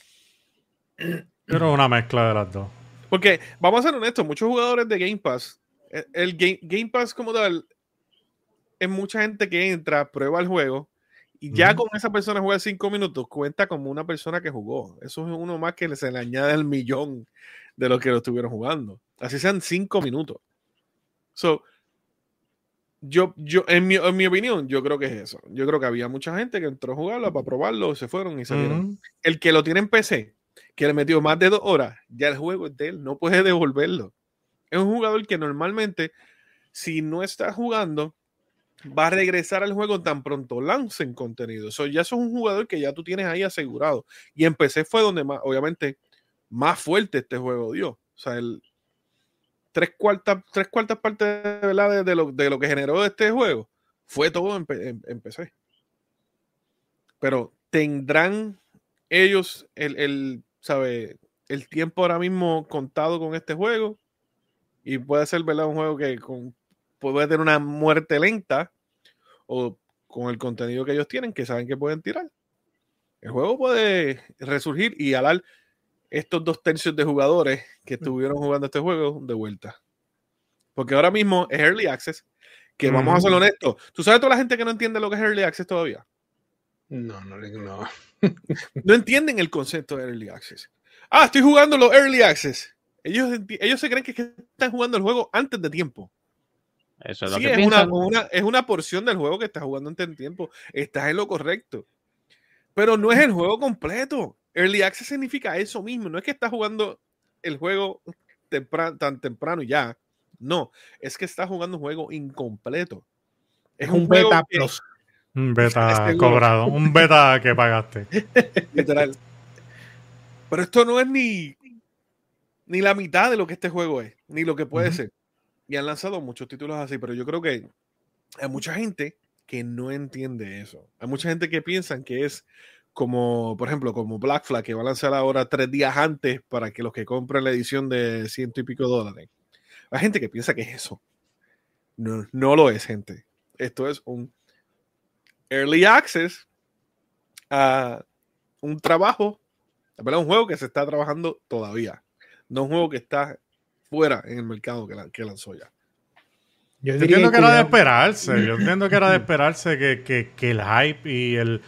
Pero una mezcla de las dos. Porque, vamos a ser honestos, muchos jugadores de Game Pass, el, el Game, Game, Pass como tal, es mucha gente que entra, prueba el juego, y ya mm. con esa persona juega cinco minutos, cuenta como una persona que jugó. Eso es uno más que se le añade el millón de los que lo estuvieron jugando. Así sean cinco minutos. So, yo, yo en, mi, en mi opinión, yo creo que es eso. Yo creo que había mucha gente que entró a jugarlo para probarlo, se fueron y salieron. El que lo tiene en PC, que le metió más de dos horas, ya el juego es de él, no puede devolverlo. Es un jugador que normalmente, si no está jugando, va a regresar al juego tan pronto lancen contenido. Eso ya es un jugador que ya tú tienes ahí asegurado. Y en PC fue donde más, obviamente, más fuerte este juego dio. O sea, el tres cuartas, tres cuartas partes de, de, lo, de lo que generó este juego fue todo en, PC. Pero tendrán ellos el, el, sabe, el tiempo ahora mismo contado con este juego. Y puede ser, ¿verdad? Un juego que con, puede tener una muerte lenta o con el contenido que ellos tienen, que saben que pueden tirar. El juego puede resurgir y alar estos dos tercios de jugadores que estuvieron jugando este juego de vuelta. Porque ahora mismo es Early Access, que vamos a ser honestos. ¿Tú sabes toda la gente que no entiende lo que es Early Access todavía? No, no, no. no entienden el concepto de Early Access. Ah, estoy jugando los Early Access. Ellos, ellos se creen que están jugando el juego antes de tiempo. Eso es lo que es una, una, es una porción del juego que estás jugando antes de tiempo. Estás en lo correcto. Pero no es el juego completo. Early Access significa eso mismo. No es que estás jugando el juego tempran tan temprano y ya. No, es que estás jugando un juego incompleto. Es, un, un beta que, plus. Un beta cobrado. un beta que pagaste. Literal. Pero esto no es ni, ni la mitad de lo que este juego es, ni lo que puede uh -huh. ser. Y han lanzado muchos títulos así, pero yo creo que hay mucha gente que no entiende eso. Hay mucha gente que piensa que es como, por ejemplo, como Black Flag, que va a lanzar ahora tres días antes para que los que compren la edición de ciento y pico dólares. Hay gente que piensa que es eso. No, no lo es, gente. Esto es un early access a un trabajo, ¿verdad? un juego que se está trabajando todavía. No un juego que está fuera en el mercado que, la, que lanzó ya. Yo, yo entiendo que, que era de esperarse. Yo entiendo que era de esperarse que, que, que el hype y el,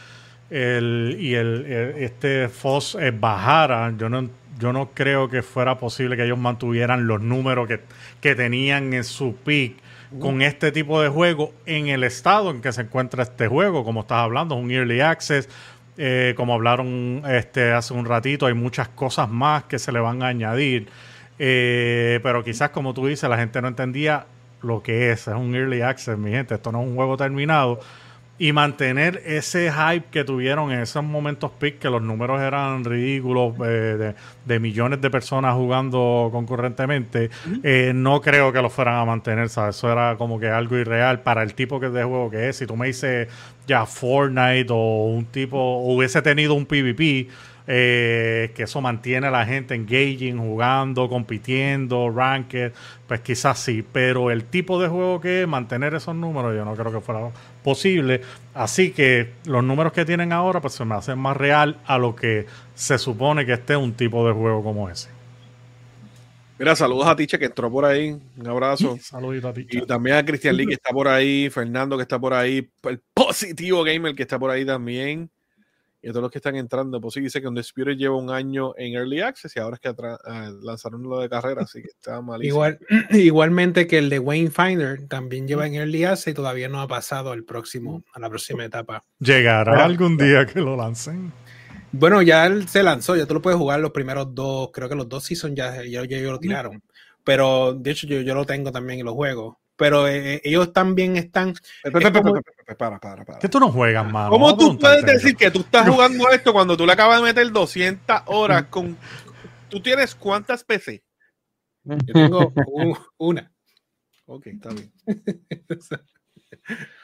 el, y el, el este FOS eh, bajara. Yo no, yo no creo que fuera posible que ellos mantuvieran los números que, que tenían en su peak uh. con este tipo de juego en el estado en que se encuentra este juego. Como estás hablando, es un early access. Eh, como hablaron este, hace un ratito, hay muchas cosas más que se le van a añadir. Eh, pero quizás, como tú dices, la gente no entendía lo que es. Es un early access, mi gente. Esto no es un juego terminado y mantener ese hype que tuvieron en esos momentos peak, que los números eran ridículos, eh, de, de, millones de personas jugando concurrentemente, eh, no creo que lo fueran a mantener, ¿sabes? Eso era como que algo irreal para el tipo de juego que es. Si tú me dices ya Fortnite o un tipo, o hubiese tenido un PvP, eh, que eso mantiene a la gente engaging, jugando, compitiendo, ranked, pues quizás sí, pero el tipo de juego que es, mantener esos números, yo no creo que fuera posible. Así que los números que tienen ahora, pues se me hacen más real a lo que se supone que esté un tipo de juego como ese. Mira, saludos a Tiche que entró por ahí. Un abrazo. Saludito a Tiche. Y también a Cristian Lee que está por ahí, Fernando que está por ahí, el positivo gamer que está por ahí también. Y a todos los que están entrando. Pues sí, dice que Undisputed lleva un año en Early Access y ahora es que atra- ah, lanzaron lo de carrera, así que está malísimo. Igual, igualmente que el de Wayne Finder también lleva en Early Access y todavía no ha pasado al próximo, a la próxima etapa. Llegará Pero- algún día que lo lancen. Bueno, ya él se lanzó, ya tú lo puedes jugar los primeros dos, creo que los dos seasons ya, ya, ya ellos lo tiraron. Pero de hecho yo, yo lo tengo también en los juegos. Pero eh, ellos también están... Espera, espera, como- espera, espera, para, para, para. Que tú no juegas, mano. ¿Cómo tú puedes decir que tú estás jugando esto cuando tú le acabas de meter 200 horas con... ¿Tú tienes cuántas PC? Yo tengo una. Ok, está bien.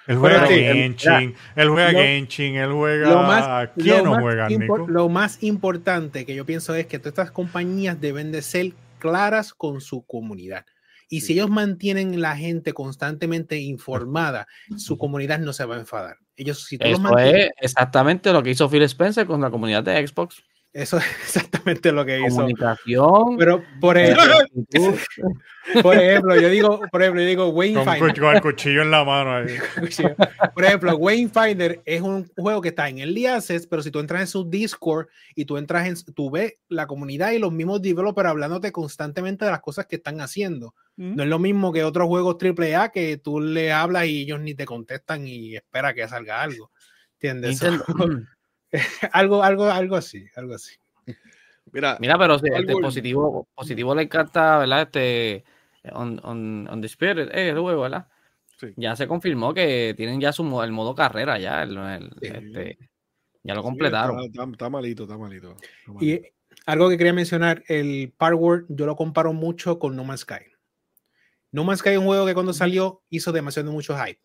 Él juega Pero sí, Genshin, él juega lo- Genshin, él juega... Lo más, ¿Quién lo no más juega, Nico? lo más importante que yo pienso es que todas estas compañías deben de ser claras con su comunidad. Y si ellos mantienen la gente constantemente informada, su comunidad no se va a enfadar. Ellos, si tú los Eso mantienes- es exactamente lo que hizo Phil Spencer con la comunidad de Xbox. Eso es exactamente lo que hizo. Comunicación. Pero por ejemplo, por ejemplo, yo digo, por ejemplo, yo digo Wayne Con, Finder. con el cuchillo en la mano ahí. Por ejemplo, Wayne Finder es un juego que está en el Access, pero si tú entras en su Discord y tú entras en, tú ves la comunidad y los mismos developers hablándote constantemente de las cosas que están haciendo. No es lo mismo que otros juegos AAA que tú le hablas y ellos ni te contestan y espera que salga algo. ¿Entiendes? Nintendo- algo, algo, algo así, algo así. Mira, Mira, pero sí, este positivo, positivo le encanta, ¿verdad? Este on, on, on the Spirit, eh, el juego, ¿verdad? Sí. Ya se confirmó que tienen ya su el modo carrera ya, el- el- Sí. este, ya lo sí, completaron. Está, está- está malito, está malito. está malito. Y algo que quería mencionar, el Power yo lo comparo mucho con No Man's Sky. No Man's Sky es un juego que cuando salió hizo demasiado mucho hype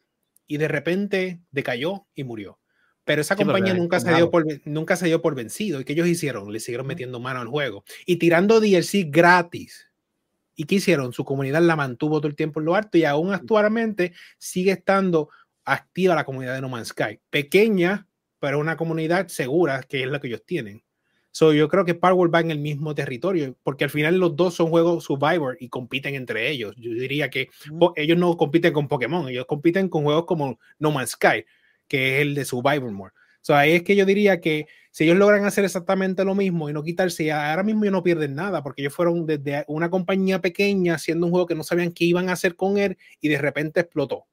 y de repente decayó y murió. Pero esa compañía nunca se, dio por, nunca se dio por vencido. ¿Y qué ellos hicieron? Le siguieron metiendo mano al juego y tirando DLC gratis. ¿Y qué hicieron? Su comunidad la mantuvo todo el tiempo en lo alto y aún actualmente sigue estando activa la comunidad de No Man's Sky. Pequeña, pero una comunidad segura, que es la que ellos tienen. So, yo creo que Power va en el mismo territorio, porque al final los dos son juegos Survivor y compiten entre ellos. Yo diría que ellos no compiten con Pokémon, ellos compiten con juegos como No Man's Sky, que es el de Survivor More. So, ahí es que yo diría que si ellos logran hacer exactamente lo mismo y no quitarse, ahora mismo ellos no pierden nada, porque ellos fueron desde una compañía pequeña haciendo un juego que no sabían qué iban a hacer con él y de repente explotó. O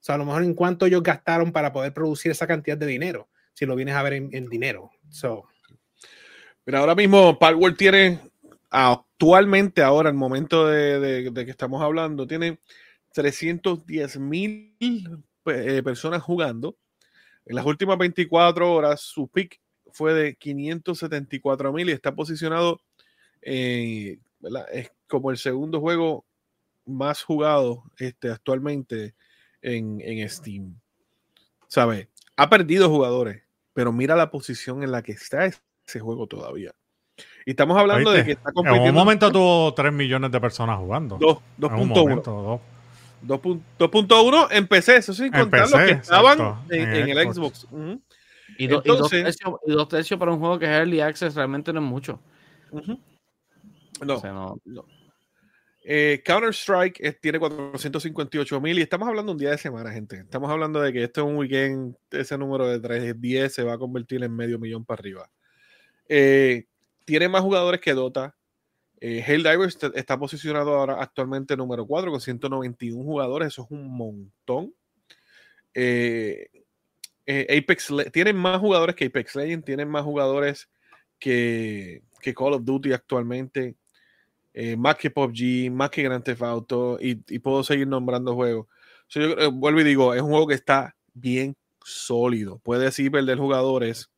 sea, a lo mejor en cuánto ellos gastaron para poder producir esa cantidad de dinero, si lo vienes a ver en, en dinero. So, Mira, ahora mismo Palworld tiene, actualmente, ahora, el momento de que estamos hablando, tiene 310 mil eh, personas jugando. En las últimas 24 horas, su pick fue de 574 mil y está posicionado eh, como el segundo juego más jugado este, actualmente en, en Steam. ¿Sabe? Ha perdido jugadores, pero mira la posición en la que está ese juego todavía. Y estamos hablando de que está En compitiendo. un momento tuvo 3 millones de personas jugando. dos- En un 2.1. momento, dos. 2.1 2.1 en PC, eso sin contar los que estaban exacto, en, el Xbox. Y, do- y dos Entonces- tercios, y dos tercios para un juego que es Early Access realmente no es mucho. ujú. No, O sea, no- no. Eh, Counter-Strike eh, tiene 458 mil y estamos hablando un día de semana, gente. Estamos hablando de que este es un weekend, ese número de 310 se va a convertir en medio millón para arriba. Eh, tiene más jugadores que Dota. Eh, Helldivers está posicionado ahora actualmente número 4 con 191 jugadores, eso es un montón. Eh, eh, Apex tienen más jugadores que Apex Legends, tienen más jugadores que, que Call of Duty actualmente, eh, más que PUBG, más que Grand Theft Auto, y, puedo seguir nombrando juegos. So, yo vuelvo y digo, es un juego que está bien sólido. Puede sí perder jugadores,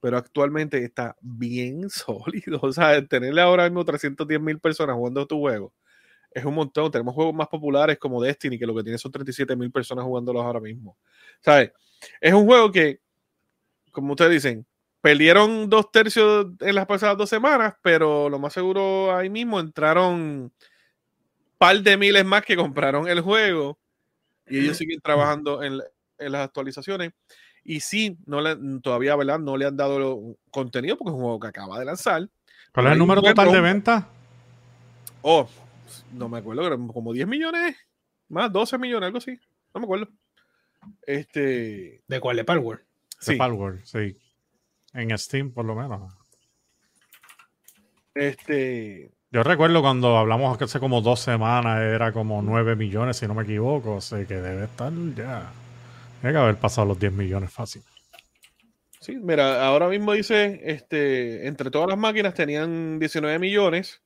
pero actualmente está bien sólido. O sea, tenerle ahora mismo 310 mil personas jugando tu juego es un montón. Tenemos juegos más populares como Destiny, que lo que tiene son 37 mil personas jugándolos ahora mismo. ¿Sabes? Es un juego que, como ustedes dicen, perdieron dos tercios en las pasadas dos semanas, pero lo más seguro ahí mismo entraron par de miles más que compraron el juego y ellos siguen trabajando en, en las actualizaciones. Y sí, no le, todavía, ¿verdad? No le han dado lo- contenido porque es un juego que acaba de lanzar. ¿Cuál es el número total de venta? Oh, no me acuerdo, creo como 10 millones, más 12 millones, algo así. No me acuerdo. Este, ¿de cuál? ¿De Power? De sí. Palworld, sí. En Steam, por lo menos. Este. Yo recuerdo cuando hablamos hace como dos semanas, era como 9 millones, si no me equivoco. O sea que debe estar ya. Tiene que haber pasado los 10 millones fácil. Sí, mira, ahora mismo dice, este, entre todas las máquinas tenían 19 millones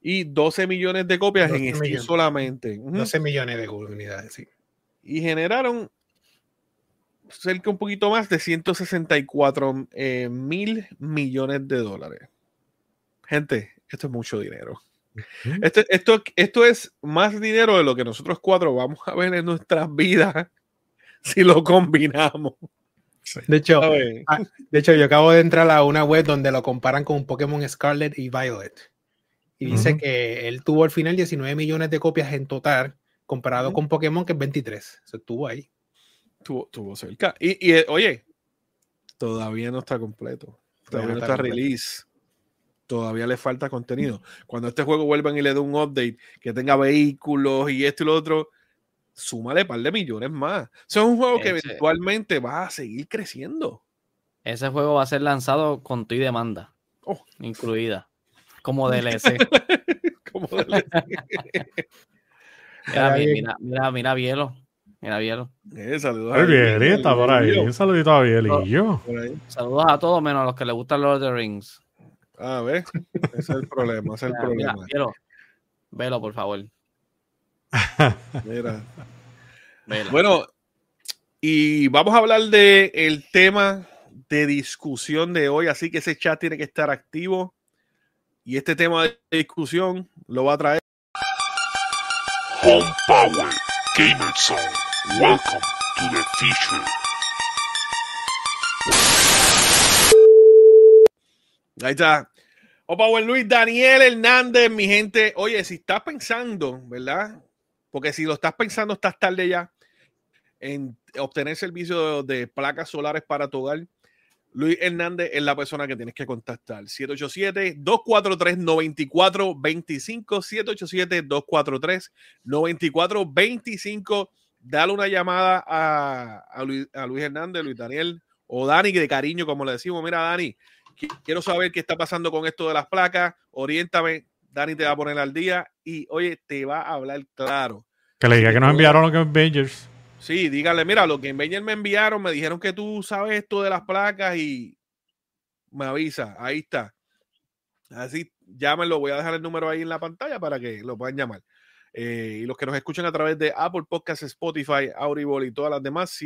y 12 millones de copias en 12 Steam millones. solamente. Ujú. 12 millones de unidades, sí. Y generaron cerca un poquito más de 164 eh, mil millones de dólares. Gente, esto es mucho dinero. Esto, esto, esto es más dinero de lo que nosotros cuatro vamos a ver en nuestras vidas si lo combinamos. De hecho, ah, de hecho, yo acabo de entrar a una web donde lo comparan con Pokémon Scarlet y Violet. Y dice que él tuvo al final 19 millones de copias en total, comparado con Pokémon, que es 23. Eso estuvo ahí. Tuvo, tuvo cerca. Y, y, eh, oye, todavía no está completo. Todavía no está release. Todavía le falta contenido. Cuando este juego vuelvan y le dé un update que tenga vehículos y esto y lo otro, súmale un par de millones más. Eso es un juego que Ese- eventualmente va a seguir creciendo. Ese juego va a ser lanzado con tu y demanda. Oh. Incluida. Como DLC. Como de- Mira, mira, mira, mira, Bielo. Mira, Bielo. Eh, saludos a Bielita por ahí. Un saludito a Bielillo. Saludos a todos menos a los que les gustan Lord of the Rings. A ver, ese es el problema, ese es el Mira, mira, problema. Bielo. Velo, por favor. Mira. Bueno, y vamos a hablar de el tema de discusión de hoy, así que ese chat tiene que estar activo. Y este tema de discusión lo va a traer. Home Power Gamer Zone. Welcome to the future. Ahí está. Opa, buen Luis, Daniel Hernández, mi gente. Oye, si estás pensando, ¿verdad? Porque si lo estás pensando, estás tarde ya en obtener servicio de, de placas solares para tu. Luis Hernández es la persona que tienes que contactar. 787-243-9425. 787-243-9425. Dale una llamada a, Luis, a Luis Hernández, Luis Daniel o Dani, de cariño, como le decimos. Mira, Dani, Qui- quiero saber qué está pasando con esto de las placas, oriéntame, Dani te va a poner al día y oye, te va a hablar claro. Que le diga que nos enviaron los Game Avengers. Sí, dígale, mira, lo que en Bayer me enviaron, me dijeron que tú sabes esto de las placas y me avisa, ahí está. Así, llámenlo, voy a dejar el número ahí en la pantalla para que lo puedan llamar. Eh, y los que nos escuchan a través de Apple Podcasts, Spotify, Audible y todas las demás,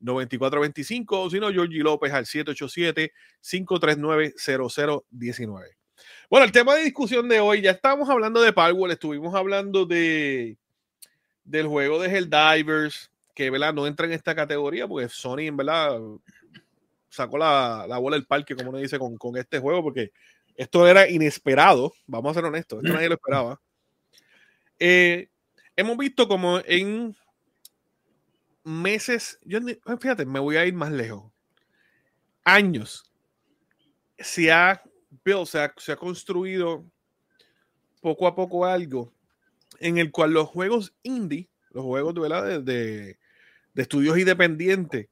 787-243-9425 o si no, Georgie López al 787-539-0019. Bueno, el tema de discusión de hoy, ya estábamos hablando de Powerwall, estuvimos hablando de del juego de Helldivers, que ¿verdad? no entra en esta categoría porque Sony en verdad sacó la, la bola del parque, como uno dice, con, con este juego, porque esto era inesperado, vamos a ser honestos, esto nadie lo esperaba. Eh, hemos visto como en meses, yo fíjate, me voy a ir más lejos, años, se ha, se ha, se ha construido poco a poco algo en el cual los juegos indie, los juegos de, ¿verdad? de, de- de estudios independientes,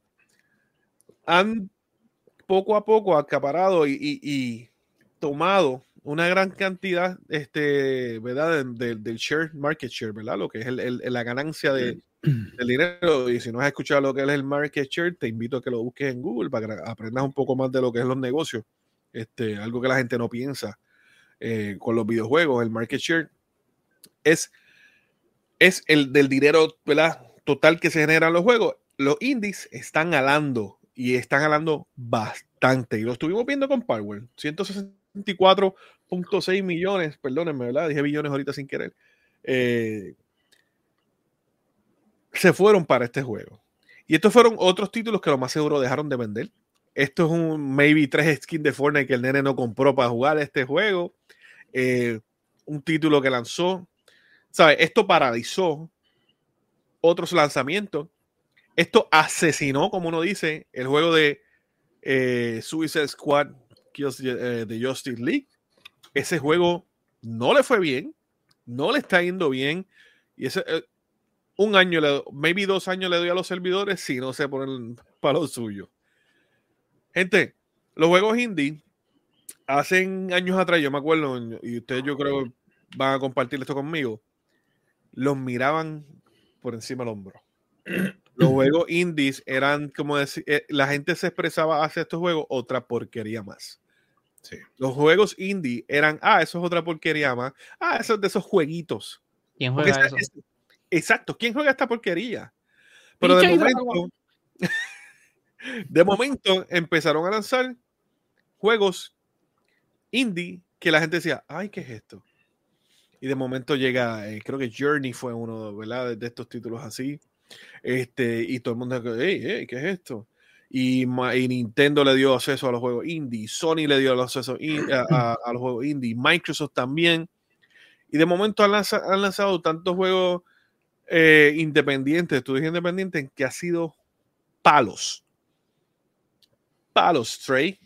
han poco a poco acaparado y, y- y tomado una gran cantidad este, ¿verdad? De- de- del share, market share, ¿verdad? Lo que es el- el- la ganancia de, del dinero. Y si no has escuchado lo que es el market share, te invito a que lo busques en Google para que aprendas un poco más de lo que es los negocios. Este, algo que la gente no piensa eh, con los videojuegos. El market share es, es el del dinero total que se genera en los juegos. Los indies están alando y están alando bastante. Y lo estuvimos viendo con Power. 164.6 millones, perdónenme, ¿verdad? Dije billones ahorita sin querer. Eh, se fueron para este juego. Y estos fueron otros títulos que lo más seguro dejaron de vender. Esto es un maybe tres skins de Fortnite que el nene no compró para jugar este juego. Eh, un título que lanzó. ¿Sabes? Esto paralizó otros lanzamientos. Esto asesinó, como uno dice, el juego de eh, Suicide Squad eh, de Justice League. Ese juego no le fue bien, no le está yendo bien. Y ese, eh, un año, maybe dos años le doy a los servidores si no se ponen para lo suyo. Gente, los juegos indie, hacen años atrás, yo me acuerdo, y ustedes yo creo van a compartir esto conmigo, los miraban por encima del hombro. Los juegos indies eran como decir, eh, la gente se expresaba hacia estos juegos otra porquería más. Sí. Los juegos indie eran, ah, eso es otra porquería más. Ah, eso es de esos jueguitos. ¿Quién juega esa- eso? es- exacto, ¿quién juega esta porquería? Pero de momento, de momento empezaron a lanzar juegos indie que la gente decía, ay, ¿qué es esto? Y de momento llega, eh, creo que Journey fue uno, ¿verdad? De, estos títulos así. Este, y todo el mundo, hey, hey, ¿qué es esto? Y, Nintendo le dio acceso a los juegos indie, Sony le dio acceso a los juegos indie, Microsoft también. Y de momento han, lanza- han lanzado tantos juegos eh, independientes, estudios independientes, que ha sido palos. Palos, Stray,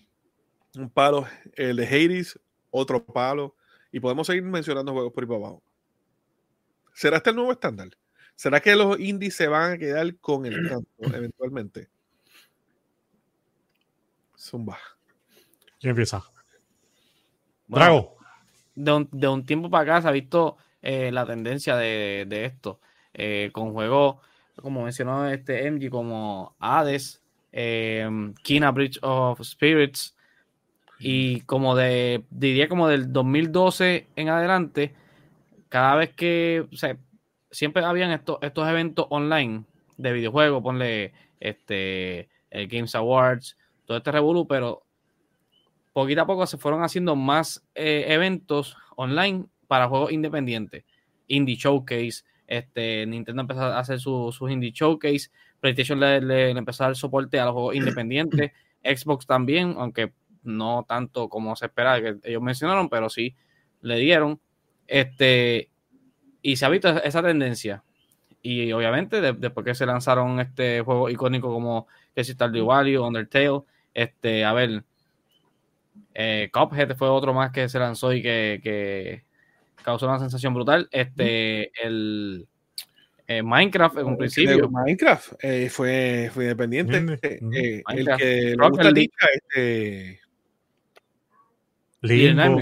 un palo, el de Hades, otro palo, y podemos seguir mencionando juegos por ahí para abajo. ¿Será este el nuevo estándar? ¿Será que los indies se van a quedar con el canto eventualmente? Zumba. ¿Quién empieza? Bueno, Drago. de un, de un tiempo para acá se ha visto eh, la tendencia de, de esto, eh, con juegos, como mencionó este MG, como Hades, eh, Kina Bridge of Spirits, y como de, diría como del 2012 en adelante, cada vez que, siempre habían estos, estos eventos online de videojuegos, ponle este, el Games Awards, todo este revolú, pero poquito a poco se fueron haciendo más eh, eventos online para juegos independientes. Indie Showcase, este, Nintendo empezó a hacer su- sus Indie Showcase, PlayStation le, le- le empezó a dar soporte a los juegos independientes, Xbox también, aunque no tanto como se esperaba que ellos mencionaron, pero sí le dieron. Este, y se ha visto esa tendencia. Y obviamente, de- después que se lanzaron este juego icónico como si Stardew Valley, Undertale, este, a ver, eh, Cuphead fue otro más que se lanzó y que, que causó una sensación brutal. Este, el eh, Minecraft en un principio. Minecraft eh, fue, fue independiente. Eh, eh, el que le Rocket gusta League. Este, Limbo.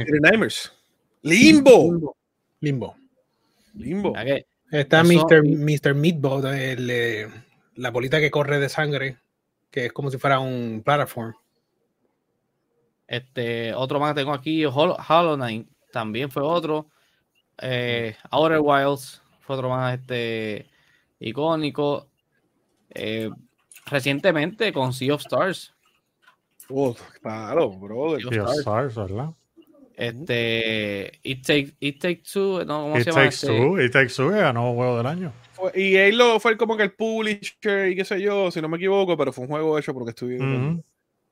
Limbo. Limbo. Limbo. Que Está Eso- Mr. Mr. Meatball, el, eh, la bolita que corre de sangre, que es como si fuera un platform. Este, otro más que tengo aquí, Hol- Hollow Knight, también fue otro. Eh, Outer Wilds fue otro más este, icónico. Eh, recientemente con Sea of Stars. Oh, claro, brother. Sea of Stars. Stars, ¿verdad? Este, It Takes It Take Two, ¿no? ¿cómo It se llama? Takes este? Two. It Takes Two ganó juego del año. Fue- y él lo, fue como que el publisher y qué sé yo, si no me equivoco, pero fue un juego hecho porque estuvieron. Ujú.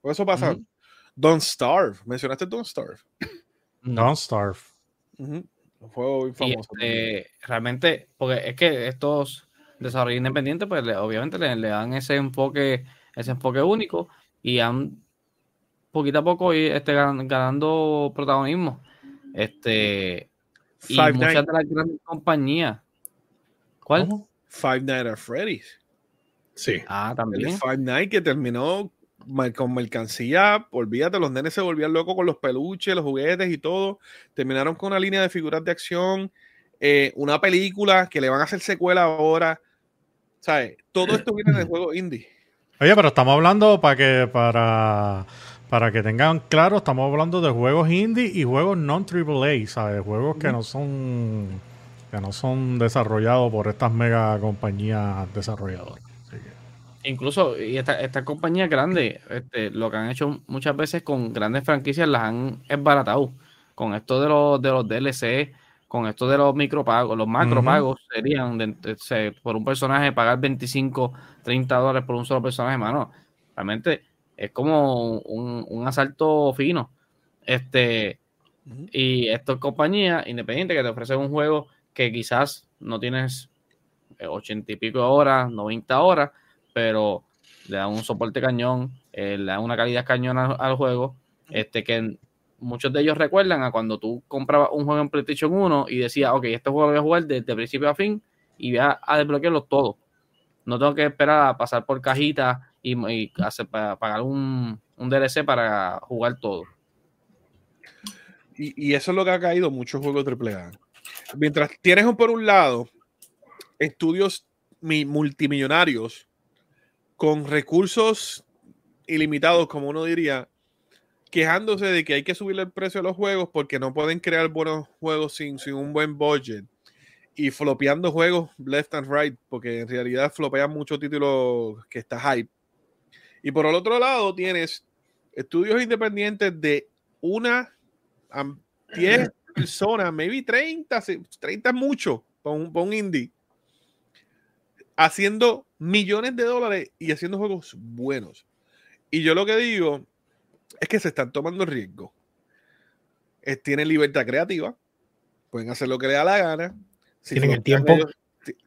Por eso pasa. Don't Starve. Mencionaste Don't Starve. Don't Starve. Un juego bien Y, famoso. este, realmente, porque es que estos desarrollos independientes, pues le- obviamente le, le dan ese enfoque, ese enfoque único y han poquito a poco y, este, gan- ganando protagonismo. Este, y Five muchas Nights de las grandes compañías. ¿Cuál? ¿Cómo? Five Nights at Freddy's. Sí. Ah, El también. Five Nights que terminó con mercancía, olvídate, los nenes se volvían locos con los peluches, los juguetes y todo. Terminaron con una línea de figuras de acción, eh, una película que le van a hacer secuela ahora. ¿Sabes? Todo esto viene del juego indie. Oye, pero estamos hablando para que para para que tengan claro, estamos hablando de juegos indie y juegos non AAA, ¿sabes? Juegos que no son que no son desarrollados por estas mega compañías desarrolladoras. Incluso, y esta- estas compañías grandes, este, lo que han hecho muchas veces con grandes franquicias las han esbaratado. Con esto de los, de los DLC, con esto de los micropagos, los macropagos serían de- de- se- por un personaje pagar 25, 30 dólares por un solo personaje, mano. Realmente es como un, un asalto fino. Este, y estas compañías independientes que te ofrecen un juego que quizás no tienes eh, 80 y pico horas, 90 horas, pero le dan un soporte cañón, eh, le dan una calidad cañón al, juego, este que muchos de ellos recuerdan a cuando tú comprabas un juego en PlayStation 1 y decías, ok, este juego lo voy a jugar desde principio a fin y voy a, a desbloquearlos todos. No tengo que esperar a pasar por cajita y, hacer, pa- pagar un, un DLC para jugar todo. Y, y eso es lo que ha caído muchos juegos AAA. Mientras tienes por un lado estudios mi- multimillonarios con recursos ilimitados, como uno diría, quejándose de que hay que subirle el precio a los juegos porque no pueden crear buenos juegos sin, sin un buen budget. Y flopeando juegos left and right, porque en realidad flopean muchos títulos que está hype. Y por el otro lado tienes estudios independientes de una a 10 personas, maybe 30, si- 30 es mucho para un, para un indie, haciendo millones de dólares y haciendo juegos buenos. Y yo lo que digo es que se están tomando riesgo. Eh, tienen libertad creativa, pueden hacer lo que les da la gana. Si Tienen el tiempo. ellos,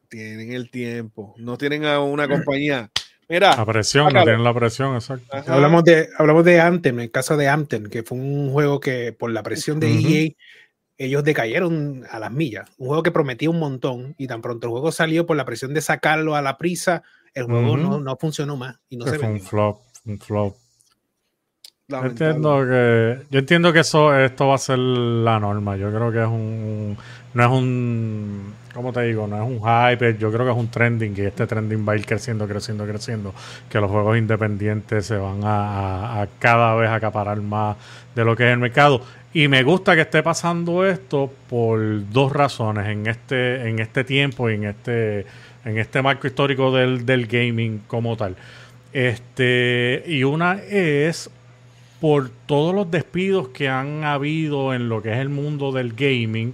tienen el tiempo. No tienen a una compañía. Mira, La presión, no tienen la presión, exacto. ajá, Hablamos de, hablamos de Anthem, el caso de Anthem, que fue un juego que por la presión de Ujú. EA, ellos decayeron a las millas. Un juego que prometía un montón y tan pronto el juego salió por la presión de sacarlo a la prisa, el juego no, no funcionó más y no se fue un flop, un flop. Yo entiendo que, yo entiendo que eso, esto va a ser la norma. Yo creo que es un, no es un, ¿cómo te digo? No es un hype. Yo creo que es un trending y este trending va a ir creciendo, creciendo, creciendo. Que los juegos independientes se van a, a- a cada vez acaparar más de lo que es el mercado. Y me gusta que esté pasando esto por dos razones en este, en este tiempo y en este, en este marco histórico del, del gaming como tal. Este, y una es por todos los despidos que han habido en lo que es el mundo del gaming,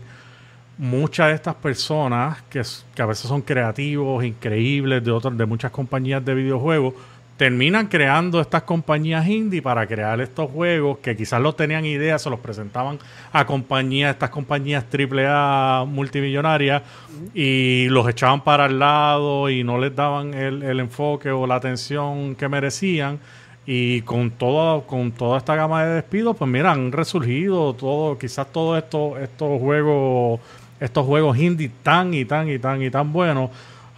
muchas de estas personas que, que a veces son creativos, increíbles de otras, de muchas compañías de videojuegos, terminan creando estas compañías indie para crear estos juegos que quizás los tenían ideas, se los presentaban a compañías, estas compañías AAA multimillonarias y los echaban para el lado y no les daban el, el enfoque o la atención que merecían. Y con toda, con toda esta gama de despidos, pues mira, han resurgido todo, quizás todos estos, estos juegos, estos juegos indie tan y tan y tan y tan buenos.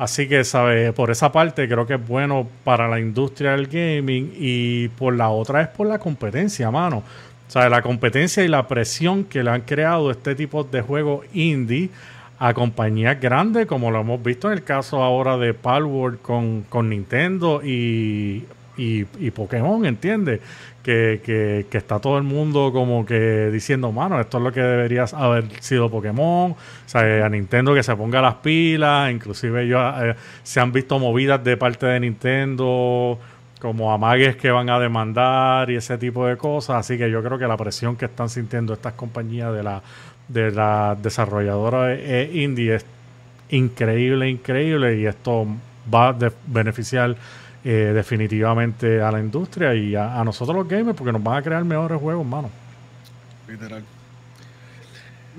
Así que, ¿sabes? Por esa parte creo que es bueno para la industria del gaming y por la otra es por la competencia, mano. Sea, la competencia y la presión que le han creado este tipo de juegos indie a compañías grandes, como lo hemos visto en el caso ahora de Palworld con, con Nintendo y, y, y Pokémon, ¿entiendes? Que, que, está todo el mundo como que diciendo, mano, esto es lo que debería haber sido Pokémon, o sea, a Nintendo que se ponga las pilas, inclusive ellos eh, se han visto movidas de parte de Nintendo como amagues que van a demandar y ese tipo de cosas, así que yo creo que la presión que están sintiendo estas compañías de la de la desarrolladora eh, indie es increíble, increíble y esto va a beneficiar eh, definitivamente a la industria y a, a nosotros los gamers porque nos van a crear mejores juegos, mano. Literal.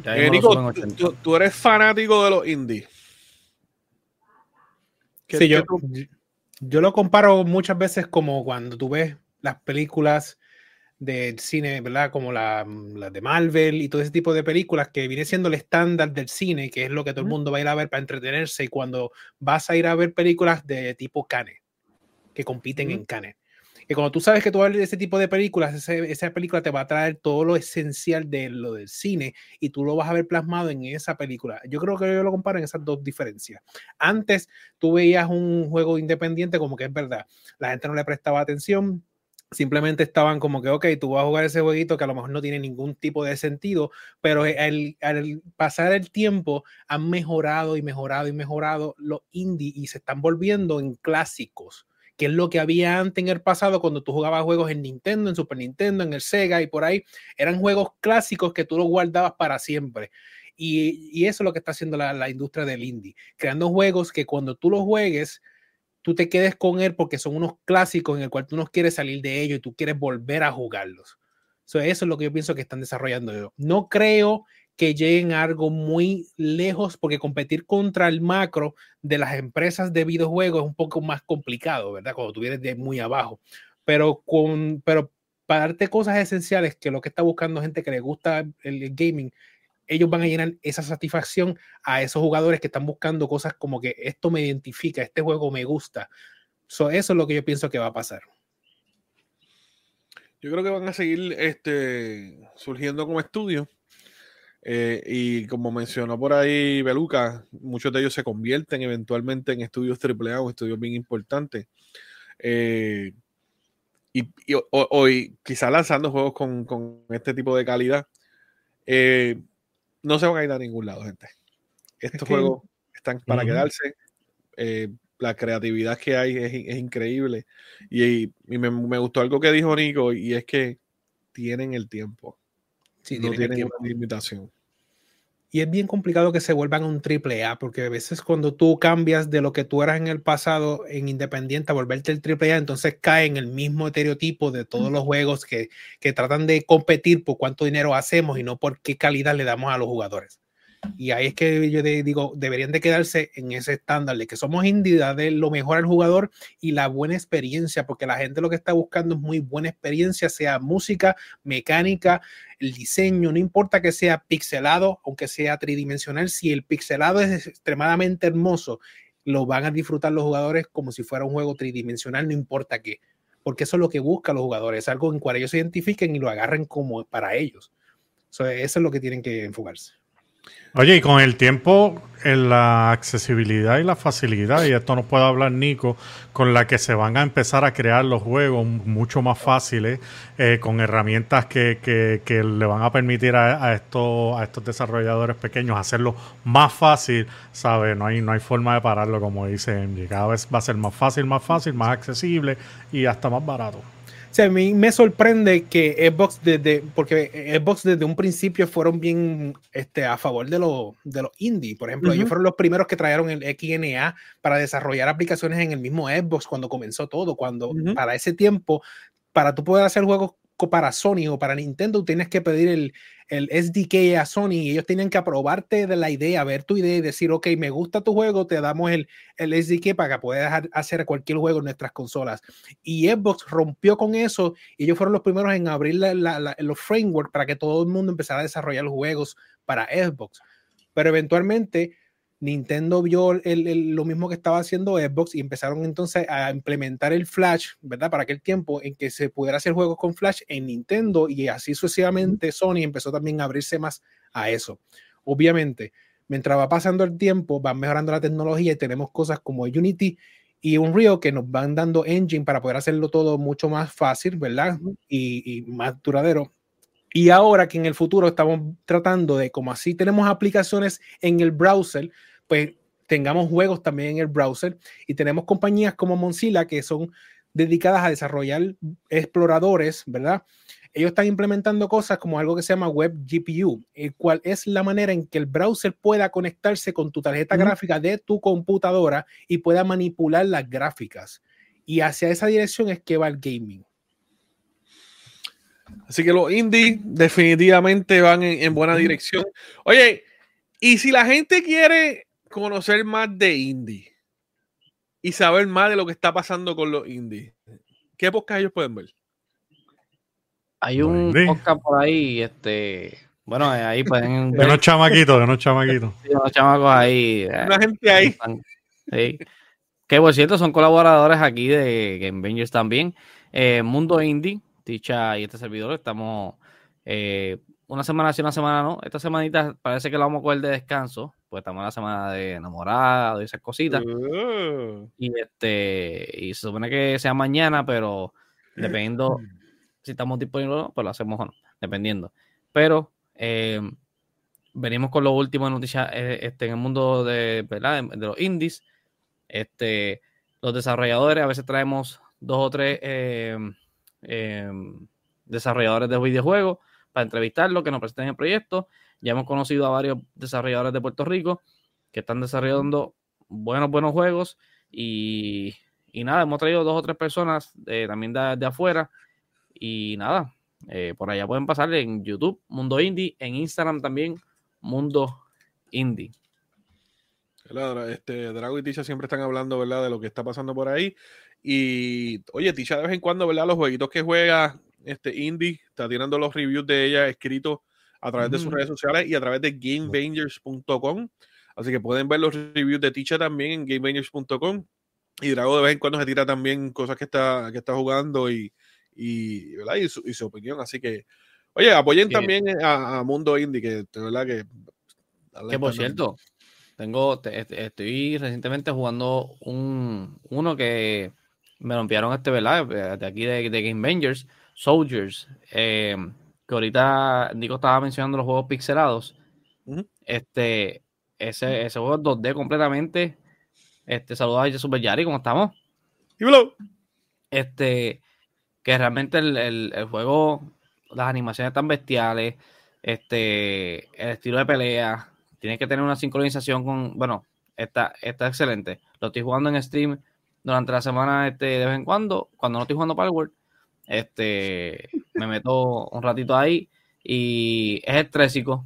Eh, Nico, tú, 80. tú- eres fanático de los indies. ¿Qué- Sí, yo, tú- yo lo comparo muchas veces como cuando tú ves las películas del cine, ¿verdad? Como la, las de Marvel y todo ese tipo de películas que viene siendo el estándar del cine, que es lo que todo el mundo va a ir a ver para entretenerse. Y cuando vas a ir a ver películas de tipo Cannes, que compiten en Cannes. Y cuando tú sabes que tú a ver ese tipo de películas, ese- esa película te va a traer todo lo esencial de lo del cine y tú lo vas a ver plasmado en esa película. Yo creo que yo lo comparo en esas dos diferencias. Antes tú veías un juego independiente como que es verdad, la gente no le prestaba atención, simplemente estaban como que, ok, tú vas a jugar ese jueguito que a lo mejor no tiene ningún tipo de sentido, pero al, al pasar el tiempo han mejorado y mejorado y mejorado los indie y se están volviendo en clásicos que es lo que había antes en el pasado cuando tú jugabas juegos en Nintendo, en Super Nintendo, en el Sega y por ahí, eran juegos clásicos que tú los guardabas para siempre. Y, y eso es lo que está haciendo la, la industria del indie, creando juegos que cuando tú los juegues, tú te quedes con él porque son unos clásicos en el cual tú no quieres salir de ellos y tú quieres volver a jugarlos. So, eso es lo que yo pienso que están desarrollando. No creo que lleguen a algo muy lejos porque competir contra el macro de las empresas de videojuegos es un poco más complicado, ¿verdad? Cuando tú vienes de muy abajo. Pero, con, pero para darte cosas esenciales que lo que está buscando gente que le gusta el, gaming, ellos van a llenar esa satisfacción a esos jugadores que están buscando cosas como que esto me identifica, este juego me gusta. So, eso es lo que yo pienso que va a pasar. Yo creo que van a seguir este, surgiendo como estudios. Eh, y como mencionó por ahí Beluca, muchos de ellos se convierten eventualmente en estudios AAA o estudios bien importantes. Eh, y, hoy, quizá lanzando juegos con, con, este tipo de calidad, eh, no se van a ir a ningún lado, gente. Estos juegos están para quedarse. la creatividad que hay es, es increíble. Y, y me, me, gustó algo que dijo Nico, y es que tienen el tiempo. Sí, no tienen, tienen una limitación. Y es bien complicado que se vuelvan un triple A, porque a veces cuando tú cambias de lo que tú eras en el pasado en Independiente a volverte el triple A, entonces cae en el mismo estereotipo de todos los juegos que, que tratan de competir por cuánto dinero hacemos y no por qué calidad le damos a los jugadores. Y ahí es que yo digo, deberían de quedarse en ese estándar de que somos indie, de lo mejor al jugador y la buena experiencia, porque la gente lo que está buscando es muy buena experiencia, sea música, mecánica, el diseño, no importa que sea pixelado, aunque sea tridimensional, si el pixelado es extremadamente hermoso, lo van a disfrutar los jugadores como si fuera un juego tridimensional, no importa qué, porque eso es lo que buscan los jugadores, es algo en cual ellos se identifiquen y lo agarren como para ellos. eso es lo que tienen que enfocarse. Oye, y con el tiempo, en la accesibilidad y la facilidad, y esto nos puede hablar Nico, con la que se van a empezar a crear los juegos mucho más fáciles, eh, con herramientas que, que, que, le van a permitir a, a, estos, a estos desarrolladores pequeños hacerlo más fácil, ¿sabes? No hay, no hay forma de pararlo, como dice MJ. Cada vez va a ser más fácil, más fácil, más accesible y hasta más barato. O sea, a mí me sorprende que Xbox desde, porque Xbox desde un principio fueron bien este, a favor de, lo, de los indie. Por ejemplo, uh -huh. ellos fueron los primeros que trajeron el XNA para desarrollar aplicaciones en el mismo Xbox cuando comenzó todo. Cuando uh -huh. para ese tiempo, para tú poder hacer juegos para Sony o para Nintendo, tienes que pedir el, el SDK a Sony y ellos tienen que aprobarte de la idea, ver tu idea y decir, ok, me gusta tu juego, te damos el, el SDK para que puedas hacer cualquier juego en nuestras consolas. Y Xbox rompió con eso y ellos fueron los primeros en abrir la, la, los frameworks para que todo el mundo empezara a desarrollar los juegos para Xbox. Pero eventualmente Nintendo vio el, el, lo mismo que estaba haciendo Xbox y empezaron entonces a implementar el Flash, ¿verdad? Para aquel tiempo en que se pudiera hacer juegos con Flash en Nintendo y así sucesivamente Sony empezó también a abrirse más a eso. Obviamente, mientras va pasando el tiempo, va mejorando la tecnología y tenemos cosas como Unity y Unreal que nos van dando engine para poder hacerlo todo mucho más fácil, ¿verdad? Y, y más duradero. Y ahora que en el futuro estamos tratando de, como así tenemos aplicaciones en el browser, pues tengamos juegos también en el browser y tenemos compañías como Mozilla que son dedicadas a desarrollar exploradores, ¿verdad? Ellos están implementando cosas como algo que se llama Web GPU, el cual es la manera en que el browser pueda conectarse con tu tarjeta mm. gráfica de tu computadora y pueda manipular las gráficas. Y hacia esa dirección es que va el gaming. Así que los indie definitivamente van en, en buena dirección. Oye, y si la gente quiere conocer más de indie y saber más de lo que está pasando con los indies, ¿qué podcast ellos pueden ver? Hay un indie. podcast por ahí, este, bueno, ahí pueden de unos chamaquitos, de unos chamaquitos. Sí, unos chamacos ahí. Una gente ahí. Sí. Que por cierto son colaboradores aquí de Game Avengers también. Eh, Mundo Indie, Ticha y este servidor, estamos eh, una semana sí, una semana no. Esta semanita parece que la vamos a coger de descanso, pues estamos en la semana de enamorado y esas cositas. Uh. Y este, y se supone que sea mañana, pero dependiendo si estamos disponibles o no, pues lo hacemos o no, dependiendo. Pero eh, venimos con lo último de noticias este, en el mundo de, ¿verdad? de, los indies. Este, los desarrolladores, a veces traemos dos o tres eh, eh, desarrolladores de videojuegos para entrevistarlo, que nos presenten el proyecto. Ya hemos conocido a varios desarrolladores de Puerto Rico que están desarrollando buenos, buenos juegos y, nada, hemos traído dos o tres personas eh, también de, afuera y nada, eh, por allá pueden pasarle en YouTube, Mundo Indie, en Instagram también, Mundo Indie. Este, Drago y Tisha siempre están hablando, ¿verdad? De lo que está pasando por ahí. Y, oye, Tisha de vez en cuando, ¿verdad? Los jueguitos que juega este indie, está tirando los reviews de ella escritos a través mm. de sus redes sociales y a través de gamebangers.com. Así que pueden ver los reviews de Ticha también en gamebangers.com. Y Drago de vez en cuando se tira también cosas que está, que está jugando y, y, ¿verdad? y, su, y su opinión. Así que, oye, apoyen también a, a Mundo Indie, que de verdad que. Que por cierto, tengo, te- est- estoy recientemente jugando un uno que me lo enviaron este, ¿verdad? De aquí de, de Game Soldiers. eh, que ahorita Nico estaba mencionando los juegos pixelados. Este, ese, ese juego es 2D completamente. Este, saludos a Super Yari, ¿cómo estamos? Dímelo. este, que realmente el, el- el juego, las animaciones tan bestiales, este, el estilo de pelea, tiene que tener una sincronización con, bueno, está, está excelente. Lo estoy jugando en stream durante la semana, este, de vez en cuando, cuando no estoy jugando Palworld, este, me meto un ratito ahí y es estrésico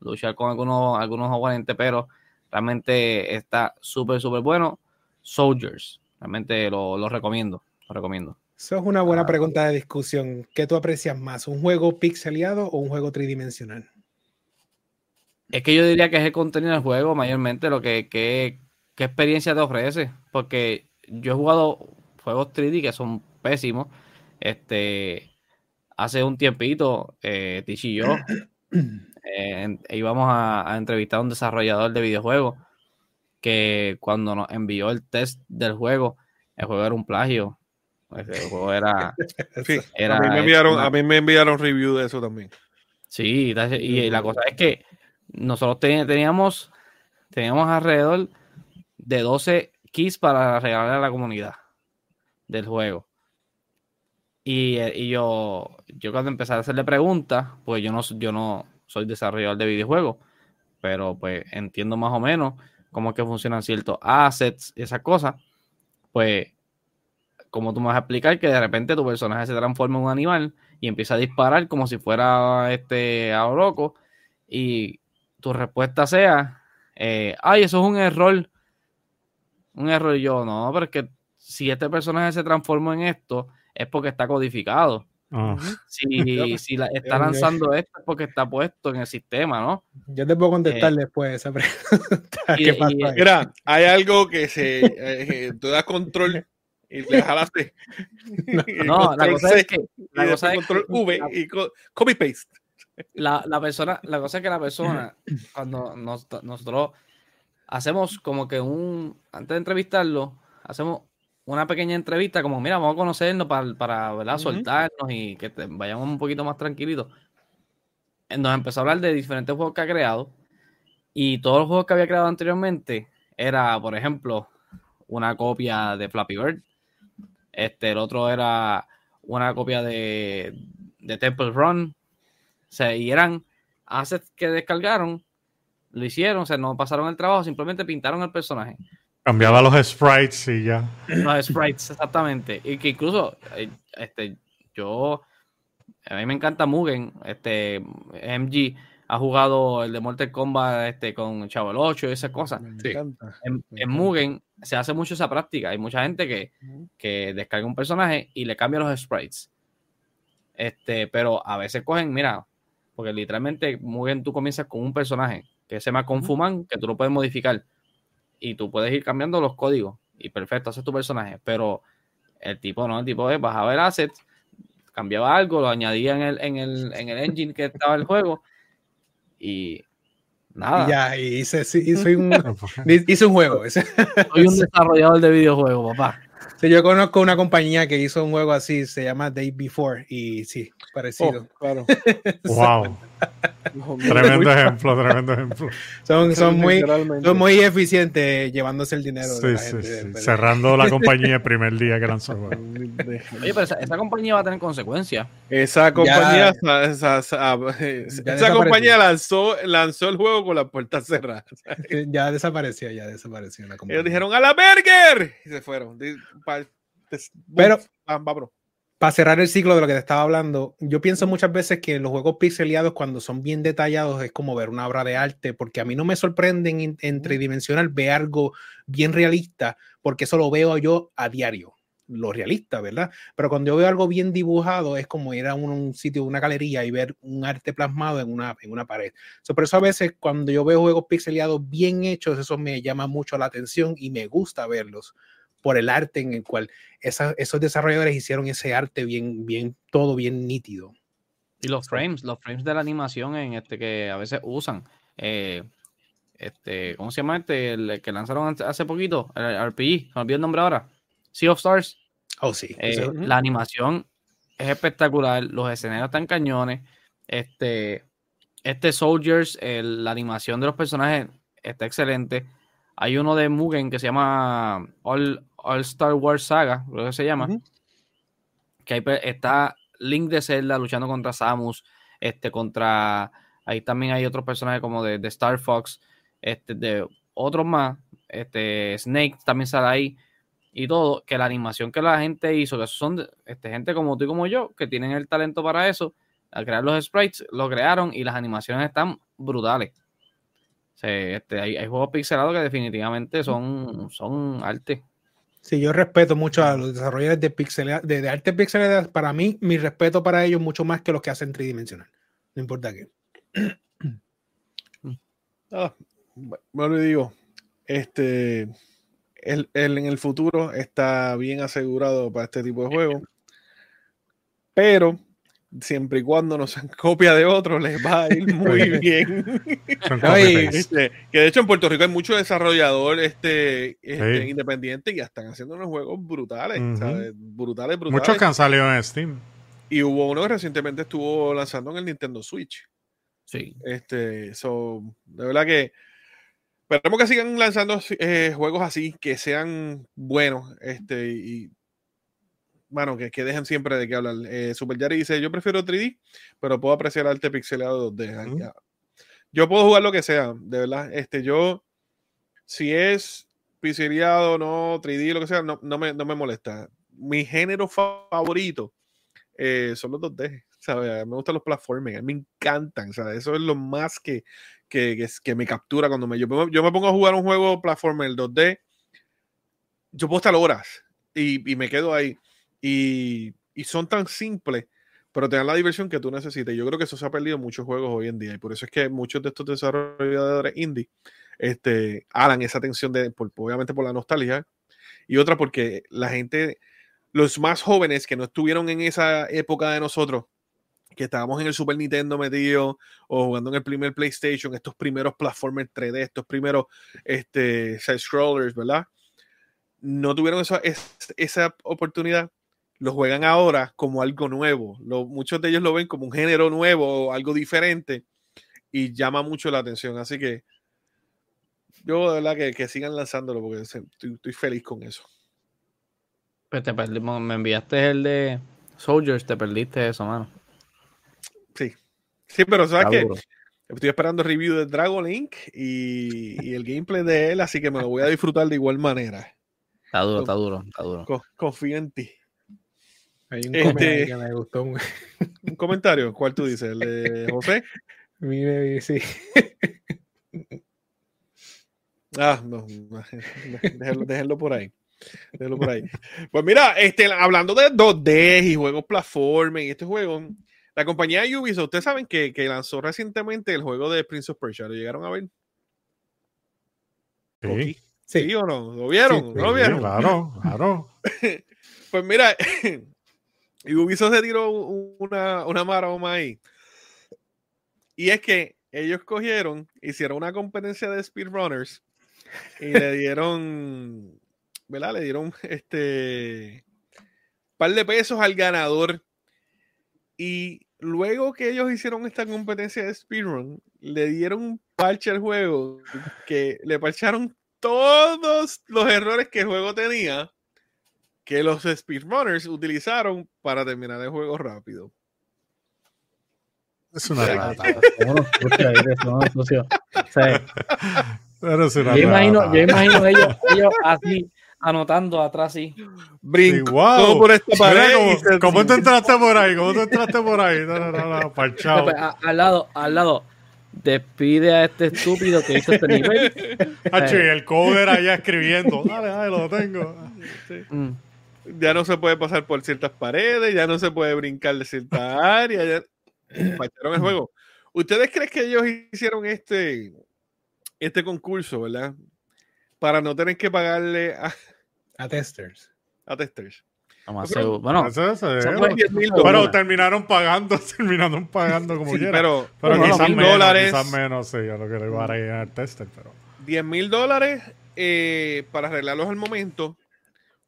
luchar con algunos, algunos oponentes, pero realmente está súper, súper bueno. Soldiers, realmente lo, lo recomiendo, lo recomiendo. Eso es una buena pregunta de discusión. ¿Qué tú aprecias más? ¿Un juego pixeleado o un juego tridimensional? Es que yo diría que es el contenido del juego mayormente lo que, que- qué experiencia te ofrece. Porque yo he jugado juegos 3D que son pésimos. Este, hace un tiempito, eh, Tish y yo eh, en- íbamos a, a entrevistar a un desarrollador de videojuegos que cuando nos envió el test del juego, el juego era un plagio. El juego era, Sí, era a, mí me enviaron, una- a mí me enviaron review de eso también. Sí, y la cosa es que nosotros te- teníamos, teníamos alrededor de 12 keys para regalar a la comunidad del juego. Y, eh, y yo, yo cuando empecé a hacerle preguntas, pues yo no, yo no soy desarrollador de videojuegos, pero pues entiendo más o menos cómo es que funcionan ciertos assets y esas cosas, pues como tú me vas a explicar que de repente tu personaje se transforma en un animal y empieza a disparar como si fuera este a lo loco y tu respuesta sea eh, ay eso es un error un error. Yo no pero es que si este personaje se transformó en esto es porque está codificado Ah, si, si la- está lanzando esto es porque está puesto en el sistema ¿no? Yo te puedo contestar después esa pregunta. y- ¿Qué y- ahí? Mira, hay algo que se. eh, tú das control y le jalaste. no la cosa es que la y cosa es control que- V y co- copy paste. la, la persona, la cosa es que la persona, cuando nos- nosotros hacemos como que un, antes de entrevistarlo, hacemos una pequeña entrevista, como mira, vamos a conocernos para, para soltarnos y que te- vayamos un poquito más tranquilitos. Eh, Nos empezó a hablar de diferentes juegos que ha creado y todos los juegos que había creado anteriormente era, por ejemplo, una copia de Flappy Bird. Este, el otro era una copia de, de Temple Run. O sea, y eran assets que descargaron, lo hicieron, o sea, no pasaron el trabajo, simplemente pintaron el personaje. Cambiaba los sprites y ya. Los sprites, exactamente. Y que incluso, eh, este, yo, a mí me encanta Mugen, este, MG ha jugado el de Mortal Kombat este, con Chavo el 8 y esas cosas. Me Sí. encanta. En, en. Mugen se hace mucho esa práctica. Hay mucha gente que, que descarga un personaje y le cambia los sprites. Este, pero a veces cogen, mira, porque literalmente Mugen tú comienzas con un personaje que se llama Confuman, que tú lo puedes modificar y tú puedes ir cambiando los códigos y perfecto, haces tu personaje. Pero el tipo no, el tipo es bajaba el asset, cambiaba algo, lo añadía en el, en el, en el engine que estaba el juego y nada. Ya, y hice, hice un, hice un juego. Soy un desarrollador de videojuegos, papá. Sí, yo conozco una compañía que hizo un juego así, se llama Day Before, y sí, parecido. Oh, claro. Wow. Tremendo ejemplo, tremendo ejemplo. Son, son, muy, son muy eficientes llevándose el dinero. de Sí, la sí, gente, sí. pero- Cerrando la compañía el primer día que lanzó. Oye, pero esa, esa compañía va a tener consecuencias. Esa compañía, esa, esa- esa- compañía lanzó, lanzó el juego con las puertas cerradas. Ya desapareció, ya desapareció la compañía. Ellos dijeron ¡A la burger! Y se fueron. Pero- ah, va, bro. Para cerrar el ciclo de lo que te estaba hablando, yo pienso muchas veces que los juegos pixeleados, cuando son bien detallados, es como ver una obra de arte, porque a mí no me sorprende en, en tridimensional ver algo bien realista, porque eso lo veo yo a diario, lo realista, ¿verdad? Pero cuando yo veo algo bien dibujado, es como ir a un, un sitio, una galería y ver un arte plasmado en una, en una pared. So, por eso a veces cuando yo veo juegos pixeleados bien hechos, eso me llama mucho la atención y me gusta verlos por el arte en el cual esa- esos desarrolladores hicieron ese arte bien, bien, todo bien nítido. Y los frames, los frames de la animación en este que a veces usan. eh, este, ¿cómo se llama este? El que lanzaron hace- poquito, el RPG, se me olvidó el nombre ahora. Sea of Stars. Oh, sí. Eh, La animación es espectacular, los escenarios están cañones. Este, este Soldiers, el- la animación de los personajes está excelente. Hay uno de Mugen que se llama All, All Star Wars Saga, creo que se llama. Que ahí pe- está Link de Zelda luchando contra Samus, este, contra. Ahí también hay otros personajes como de, de Star Fox, este, de otros más. Este, Snake también sale ahí y todo, que la animación que la gente hizo, que son este, gente como tú y como yo, que tienen el talento para eso, al crear los sprites, lo crearon y las animaciones están brutales. O sea, este, hay, hay juegos pixelados que definitivamente son, son arte. Sí, yo respeto mucho a los desarrolladores de, pixel, de, arte pixelada. Para mí, mi respeto para ellos mucho más que los que hacen tridimensional. No importa qué. Ah, bu- bueno, y digo, este, el, el- en el futuro está bien asegurado para este tipo de juegos, pero siempre y cuando no sean copia de otros, les va a ir muy bien. Ay. Este, que de hecho en Puerto Rico hay mucho desarrollador este, este, Sí. independiente y ya están haciendo unos juegos brutales. Brutales, brutales. Muchos que han salido en Steam. Y hubo uno que recientemente estuvo lanzando en el Nintendo Switch. Sí. Este, so, de verdad que esperemos que sigan lanzando eh, juegos así, que sean buenos, este, y bueno, que, que dejen siempre de qué hablar. Eh, Super Yari dice, yo prefiero 3D, pero puedo apreciar arte pixelado 2D. Ay, Ujú. ya. Yo puedo jugar lo que sea, de verdad. Este, yo, si es pixelado, no, 3D, lo que sea, no, no, me, no me molesta. Mi género fa- favorito eh, son los 2D. ¿sabes? Me gustan los platforming, me encantan. ¿sabes? Eso es lo más que, que, que, que me captura cuando me yo, yo me pongo a jugar un juego platformer 2D. Yo puedo estar horas y, y me quedo ahí. Y, y son tan simples, pero te dan la diversión que tú necesitas. Yo creo que eso se ha perdido en muchos juegos hoy en día. Y por eso es que muchos de estos desarrolladores indie este, hagan esa atención de, obviamente por la nostalgia. Y otra porque la gente, los más jóvenes que no estuvieron en esa época de nosotros, que estábamos en el Super Nintendo metido o jugando en el primer PlayStation, estos primeros platformers 3D, estos primeros este, side scrollers, ¿verdad? No tuvieron esa, es- esa oportunidad, lo juegan ahora como algo nuevo. Lo- muchos de ellos lo ven como un género nuevo o algo diferente y llama mucho la atención. Así que yo de verdad que, que sigan lanzándolo porque estoy, estoy feliz con eso. Pues te perdimos, me enviaste el de Soldiers, te perdiste eso, mano. Sí. Sí, pero sabes que estoy esperando el review de Dragon Link y, y el gameplay de él, así que me lo voy a disfrutar de igual manera. Está duro, está duro, está duro. Co- confío en ti. Hay un Este- comentario que me gustó. Un comentario, ¿cuál tú dices? ¿El de José? Mire, sí. Ah, no, déjenlo, déjenlo por ahí. Déjenlo por ahí. Pues mira, este, hablando de 2D y juegos platform y este juego, la compañía Ubisoft, ustedes saben que, que lanzó recientemente el juego de Prince of Persia. ¿Lo llegaron a ver? Sí, ¿Sí, Sí. o no? ¿Lo vieron? Sí, ¿No lo sí, vieron? claro, claro. Pues mira, Ubisoft se tiró una, una maroma ahí. Y es que ellos cogieron, hicieron una competencia de speedrunners y le dieron, ¿verdad? Le dieron este par de pesos al ganador. Y luego que ellos hicieron esta competencia de speedrun, le dieron un parche al juego que le parcharon todos los errores que el juego tenía que los speedrunners utilizaron para terminar el juego rápido. Es una rata. Yo imagino, yo imagino ellos, ellos así, anotando atrás así. Brincó Sí, wow. por esta Mira pared. se- ¿Cómo tú entraste por ahí? ¿Cómo tú entraste por ahí? No, no, no, no, parchado. Pues, a- al lado, al lado, despide a este estúpido que hizo este nivel. Hacho, y el cover allá escribiendo. Dale, dale, lo tengo. Mm. Ya no se puede pasar por ciertas paredes, ya no se puede brincar de cierta área. Ya... El juego. ¿Ustedes creen que ellos hicieron este, este concurso, verdad? Para no tener que pagarle a, A testers. a testers. Pero-. Bueno, Eso es, son pero- 10 mil pero dólares. terminaron pagando, terminaron pagando como Sí, quiera. pero, Pero Bueno, quizás menos, dólares. quizás menos, sí, yo lo que le iba a tester, pero... 10 mil dólares eh, para arreglarlos al momento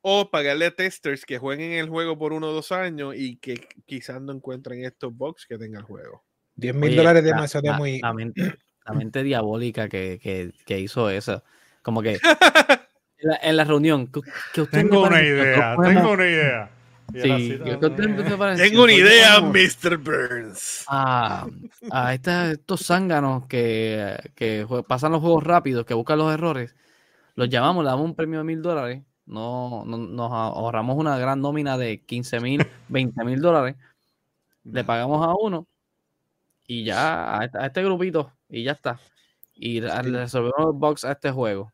o pagarle a testers que jueguen el juego por uno o dos años y que quizás no encuentren estos bugs que tenga el juego. 10 mil dólares la- demasiado la, muy. La mente, la mente diabólica que, que, que hizo eso. Como que en la, en la reunión. ¿qué- qué usted Tengo una que idea, podemos- tengo una idea. Sí, así, ¿qué- qué usted me parece Tengo una que idea, Mr. Burns. a, a esta- estos zánganos que, que pasan los juegos rápidos, que buscan los errores, los llamamos, le damos un premio de mil dólares, no, no- nos ahorramos una gran nómina de 15 mil, 20 mil dólares, le pagamos a uno y ya a este, a este grupito y ya está. Y resolvemos los bugs a este juego.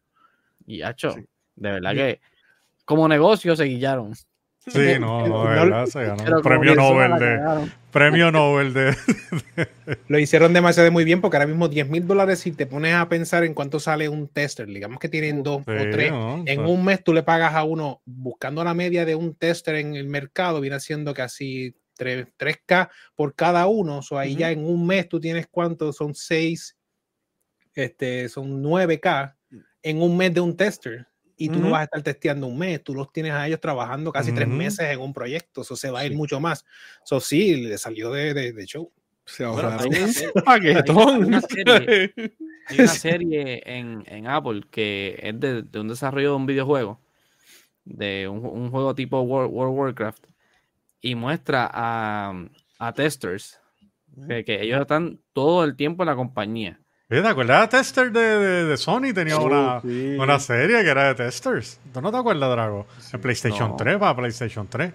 Y hecho, Sí. de verdad que como negocio se guillaron. Sí, no, no, de verdad, se ganó Pero premio Nobel de... Premio Nobel de... Lo hicieron demasiado muy bien porque ahora mismo 10 mil dólares si te pones a pensar en cuánto sale un tester, digamos que tienen dos Sí, o tres. no, En o sea, un mes tú le pagas a uno, buscando la media de un tester en el mercado, viene siendo casi 3, k por cada uno. O ahí Ujú. ya en un mes tú tienes cuánto, son 6, este, son 9K en un mes de un tester. Y tú no vas a estar testeando un mes, tú los tienes a ellos trabajando casi tres meses en un proyecto. Eso se va a ir Sí. mucho más. Eso sí, le salió de, de, de show. Se Bueno, ahorraron hay una un serie- paquetón. hay una serie. Hay una serie en, en Apple que es de, de un desarrollo de un videojuego, de un, un juego tipo World, World of Warcraft, y muestra a, a testers, que, que ellos están todo el tiempo en la compañía. Oye, ¿Te acuerdas de Tester de, de, de Sony? Tenía una, sí. una serie que era de Testers. ¿Tú no te acuerdas, Drago? En PlayStation No. 3, para PlayStation 3.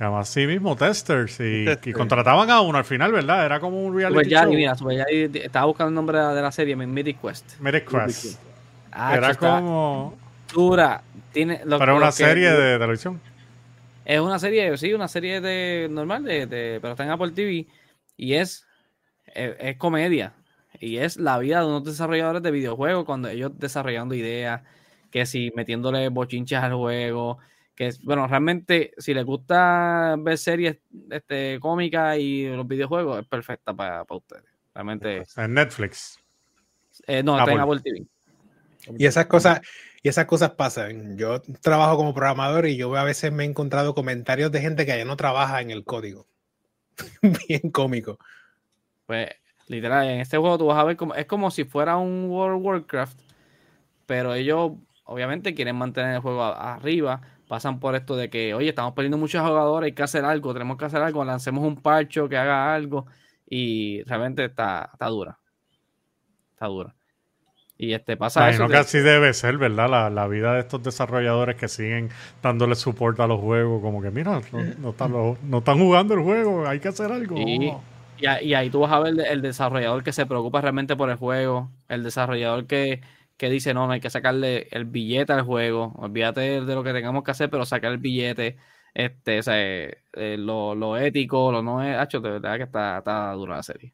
Además, sí mismo, Testers. Y, y contrataban a uno al final, ¿verdad? Era como un reality show. mira, Super estaba buscando el nombre de la serie, Mythic Quest. Mythic Quest. Ah, Era como... dura. Tiene, lo- Pero lo una que- serie de televisión. Es una serie, sí, una serie de normal, de, de- pero está en Apple TV y es, es, es comedia. Y es la vida de unos desarrolladores de videojuegos cuando ellos desarrollando ideas, que si metiéndole bochinchas al juego, que es, bueno, realmente si les gusta ver series este, cómicas y los videojuegos, es perfecta para, para ustedes. Realmente, En Netflix. eh, no, está en Apple. Apple TV. Y esas cosas, y esas cosas pasan. Yo trabajo como programador y yo a veces me he encontrado comentarios de gente que ya no trabaja en el código. Bien cómico. Pues, literal, en este juego tú vas a ver como, es como si fuera un World of Warcraft, pero ellos obviamente quieren mantener el juego a- arriba, pasan por esto de que, oye, estamos perdiendo muchos jugadores, hay que hacer algo, tenemos que hacer algo, lancemos un parcho que haga algo, y realmente está, está dura. Está dura. Y este pasa eso. que así debe ser, ¿verdad? La, la vida de estos desarrolladores que siguen dándole soporte a los juegos. Como que, mira, no, no están, lo- no están jugando el juego, hay que hacer algo. Y, a- y ahí tú vas a ver el desarrollador que se preocupa realmente por el juego, el desarrollador que, que dice, no, no hay que sacarle el billete al juego, olvídate de, lo que tengamos que hacer, pero sacar el billete, este, o sea, eh, eh, lo, lo ético, lo no es, hacho, de verdad que está, está dura la serie.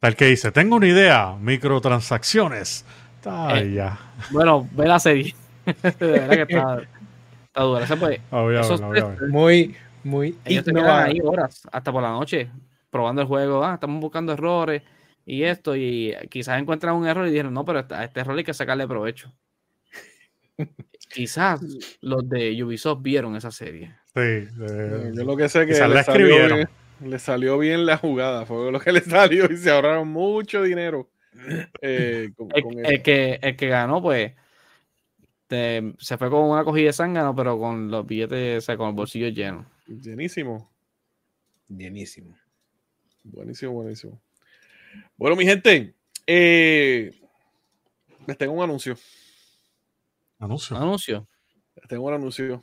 El que dice, tengo una idea, microtransacciones. Está Eh, ya. Bueno, ve la serie. de verdad que está, está dura. Esa, pues, esos Muy, muy ellos se quedan ahí horas, hasta por la noche, probando el juego, ah, estamos buscando errores y esto, y quizás encuentran un error y dijeron, no, pero a este error hay que sacarle provecho. quizás los de Ubisoft vieron esa serie. Sí, eh, Yo lo que sé que la le salió, bien, le salió bien la jugada, fue lo que le salió y se ahorraron mucho dinero. eh, con, El, con el eso. que, el que ganó, pues, te- se fue con una cogida de zángano, pero con los billetes, o sea, con el bolsillo lleno. Llenísimo, Bienísimo. Buenísimo, buenísimo. Bueno, mi gente, eh, les tengo un anuncio. anuncio. Anuncio. Les tengo un anuncio.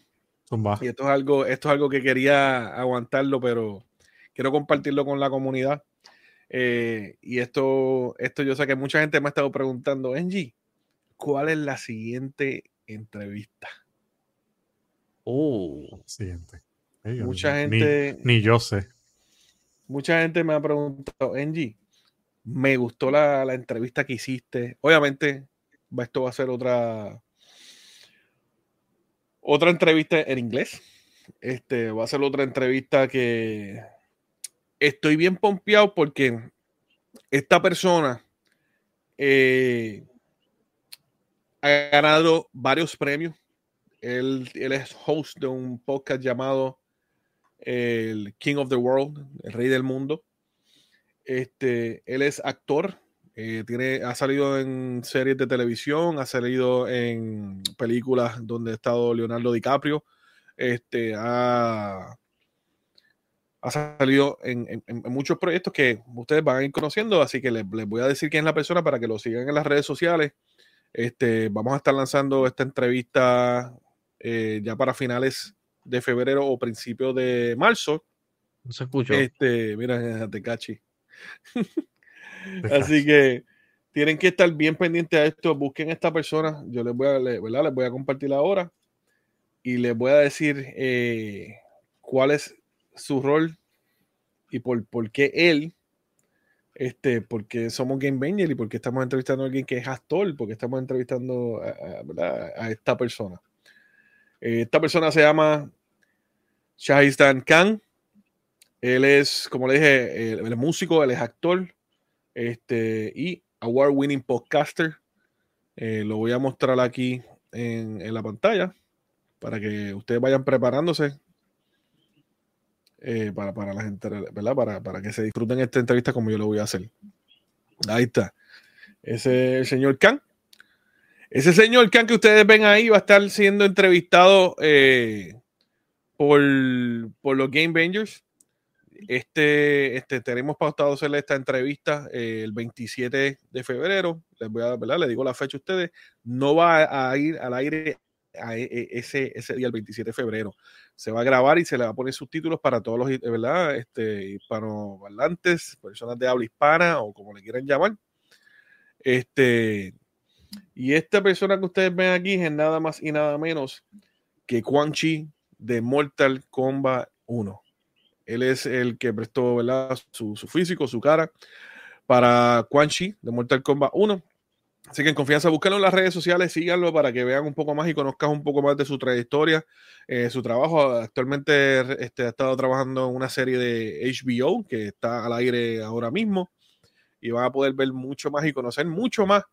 Y esto es algo, esto es algo que quería aguantarlo, pero quiero compartirlo con la comunidad. Eh, y esto, esto yo sé que mucha gente me ha estado preguntando, Angie, ¿cuál es la siguiente entrevista? Uh, Siguiente. Mucha ni- gente, Ni, yo sé. Mucha gente me ha preguntado, Angie, me gustó la, la entrevista que hiciste. Obviamente, esto va a ser otra otra entrevista en inglés. Este va a ser otra entrevista que estoy bien pompeado porque esta persona eh, ha ganado varios premios. Él, él, es host de un podcast llamado el King of the World, el Rey del Mundo. Este, él es actor, eh, tiene, ha salido en series de televisión, ha salido en películas donde ha estado Leonardo DiCaprio. Este, ha, salido en, muchos proyectos que ustedes van a ir conociendo, así que les, les, voy a decir quién es la persona para que lo sigan en las redes sociales. Este, vamos a estar lanzando esta entrevista eh, ya para finales de febrero o principios de marzo. No se escucha. Este, mira, te cachi. así que tienen que estar bien pendientes a esto. Busquen a esta persona. Yo les voy a, ¿verdad? Les voy a compartir ahora y les voy a decir eh, cuál es su rol y por, por qué él, este, porque somos Game Banger y porque estamos entrevistando a alguien que es actor, porque estamos entrevistando a, a, a esta persona. Eh, esta persona se llama Shahizdan Khan. Él es, como le dije, él, él es músico, él es actor este, y award-winning podcaster. Eh, lo voy a mostrar aquí en, la pantalla para que ustedes vayan preparándose eh, para, para, la gente, ¿verdad? Para, para, que se disfruten esta entrevista como yo lo voy a hacer. Ahí está. Ese señor Khan. Ese señor Khan que ustedes ven ahí va a estar siendo entrevistado eh, por, por, los Game Bangers. Este, este, tenemos pautado hacerle esta entrevista eh, el 27 de febrero. Les voy a, ¿verdad? Le digo la fecha a ustedes. No va a ir al aire a ese, ese día, el 27 de febrero. Se va a grabar y se le va a poner subtítulos para todos los ¿verdad? Este, hispanohablantes, personas de habla hispana o como le quieran llamar. Este, y esta persona que ustedes ven aquí es nada más y nada menos que Quan Chi de Mortal Kombat 1. Él es el que prestó ¿verdad? Su, físico, su cara para Quan Chi de Mortal Kombat 1 Así que en confianza, búsquenlo en las redes sociales, síganlo para que vean un poco más y conozcan un poco más de su trayectoria, eh, su trabajo. Actualmente este, ha estado trabajando en una serie de HBO que está al aire ahora mismo y van a poder ver mucho más y conocer mucho más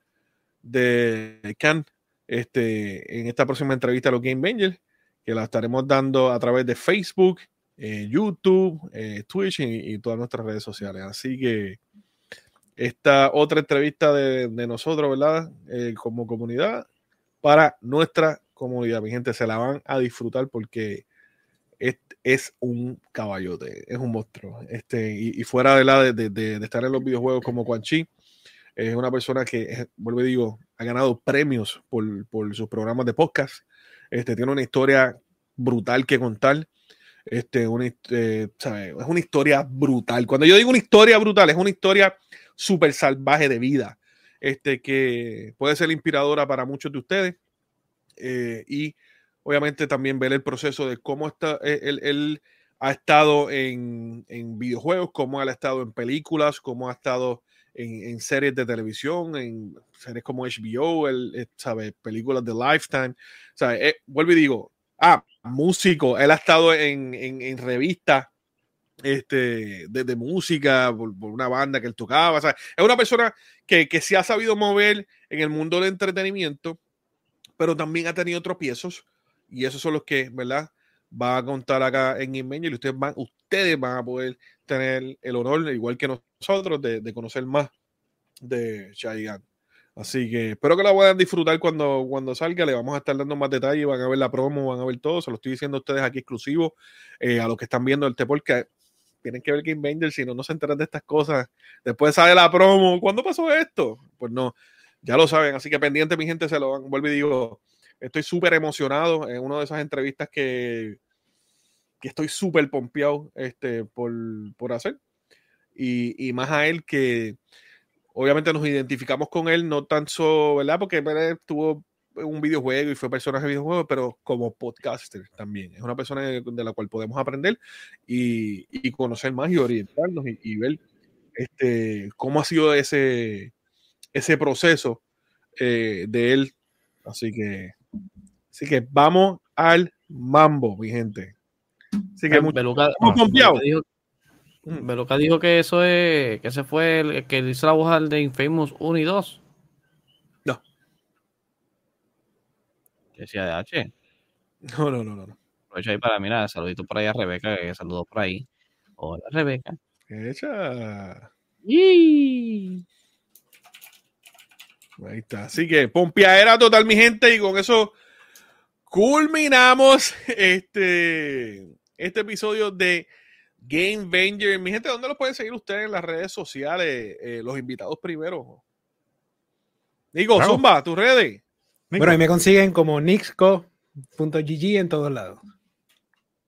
de Khan este, en esta próxima entrevista a los Game Bangers, que la estaremos dando a través de Facebook, eh, YouTube, eh, Twitch y, todas nuestras redes sociales. Así que esta otra entrevista de, nosotros, ¿verdad? Eh, como comunidad, para nuestra comunidad. Mi gente, se la van a disfrutar porque es, un caballote, es un monstruo. Este, y, fuera de, de, de, estar en los videojuegos como Quan Chi, es una persona que, vuelvo y digo, ha ganado premios por sus programas de podcast. Este, tiene una historia brutal que contar. Este, eh, es una historia brutal. Cuando yo digo una historia brutal, es una historia súper salvaje de vida, este, que puede ser inspiradora para muchos de ustedes. Eh, y obviamente también ver el proceso de cómo está, eh, él, él ha estado en, en, videojuegos, cómo él ha estado en películas, cómo ha estado en, en series de televisión, en series como HBO, él, sabe, películas de Lifetime. Sabe, eh, vuelvo y digo, ah, músico, él ha estado en, en, en revistas este, de, de música, por, por, una banda que él tocaba. Sea, es una persona que, que se ha sabido mover en el mundo del entretenimiento, pero también ha tenido tropiezos. Y esos son los que, ¿verdad? Va a contar acá en Inmeño y ustedes van, ustedes van a poder tener el honor, igual que nosotros, de, de conocer más de Chayanne. Así que espero que la puedan disfrutar cuando, cuando salga. Le vamos a estar dando más detalles. Van a ver la promo, van a ver todo. Se lo estoy diciendo a ustedes aquí exclusivo. Eh, a los que están viendo el T porque tienen que ver Game Banger, si no, no se enteran de estas cosas. Después sale la promo. ¿Cuándo pasó esto? Pues no, ya lo saben. Así que pendiente, mi gente, se lo van. Vuelvo y digo, estoy súper emocionado en una de esas entrevistas que, que estoy súper pompeado este, por, por hacer. Y, y más a él que obviamente nos identificamos con él, no tanto, ¿verdad? Porque tuvo un videojuego y fue personaje de videojuego, pero como podcaster también. Es una persona de, la cual podemos aprender y, y, conocer más y orientarnos y, y, ver este, cómo ha sido ese, ese proceso eh, de él. Así que, así que vamos al mambo, mi gente. Así que dijo, Mm. Beluca dijo que eso es, que ese fue el que hizo la voz al de Infamous 1 y 2. No. Que decía de H. No, no, no, no. Aprovecho ahí para mirar, saludito por ahí a Rebeca, que saludó por ahí. Hola, Rebeca. Echa. ¡Y! Ahí está. Así que pompeadera total, mi gente, y con eso culminamos este, este episodio de Game Venger. Mi gente, ¿dónde los pueden seguir ustedes en las redes sociales? Eh, los invitados primero. Digo, Claro. Zumba, tus redes. Bueno, ahí me consiguen como nixco.gg en todos lados.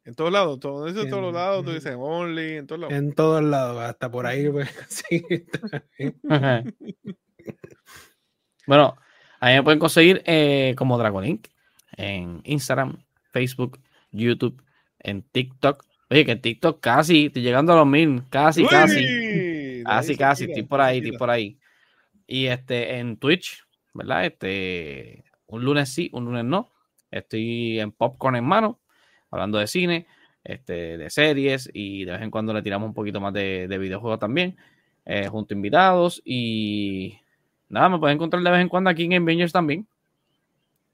En todos lados, todo, eso en todos lados, tú en- dices Only, en todos lados. En todos lados, hasta por ahí consiguen. bueno, ahí me pueden conseguir eh, como Dragonink en Instagram, Facebook, YouTube, en TikTok. Oye, que TikTok casi, estoy llegando a los mil, casi, Uy, casi. Casi, casi, estoy por ahí, estoy por ahí. Y este, en Twitch, ¿verdad? Este, un lunes sí, un lunes no. Estoy en popcorn en mano, hablando de cine, este, de series y de vez en cuando le tiramos un poquito más de, de videojuegos también, eh, junto a invitados y nada, me pueden encontrar de vez en cuando aquí en Game Bangers también.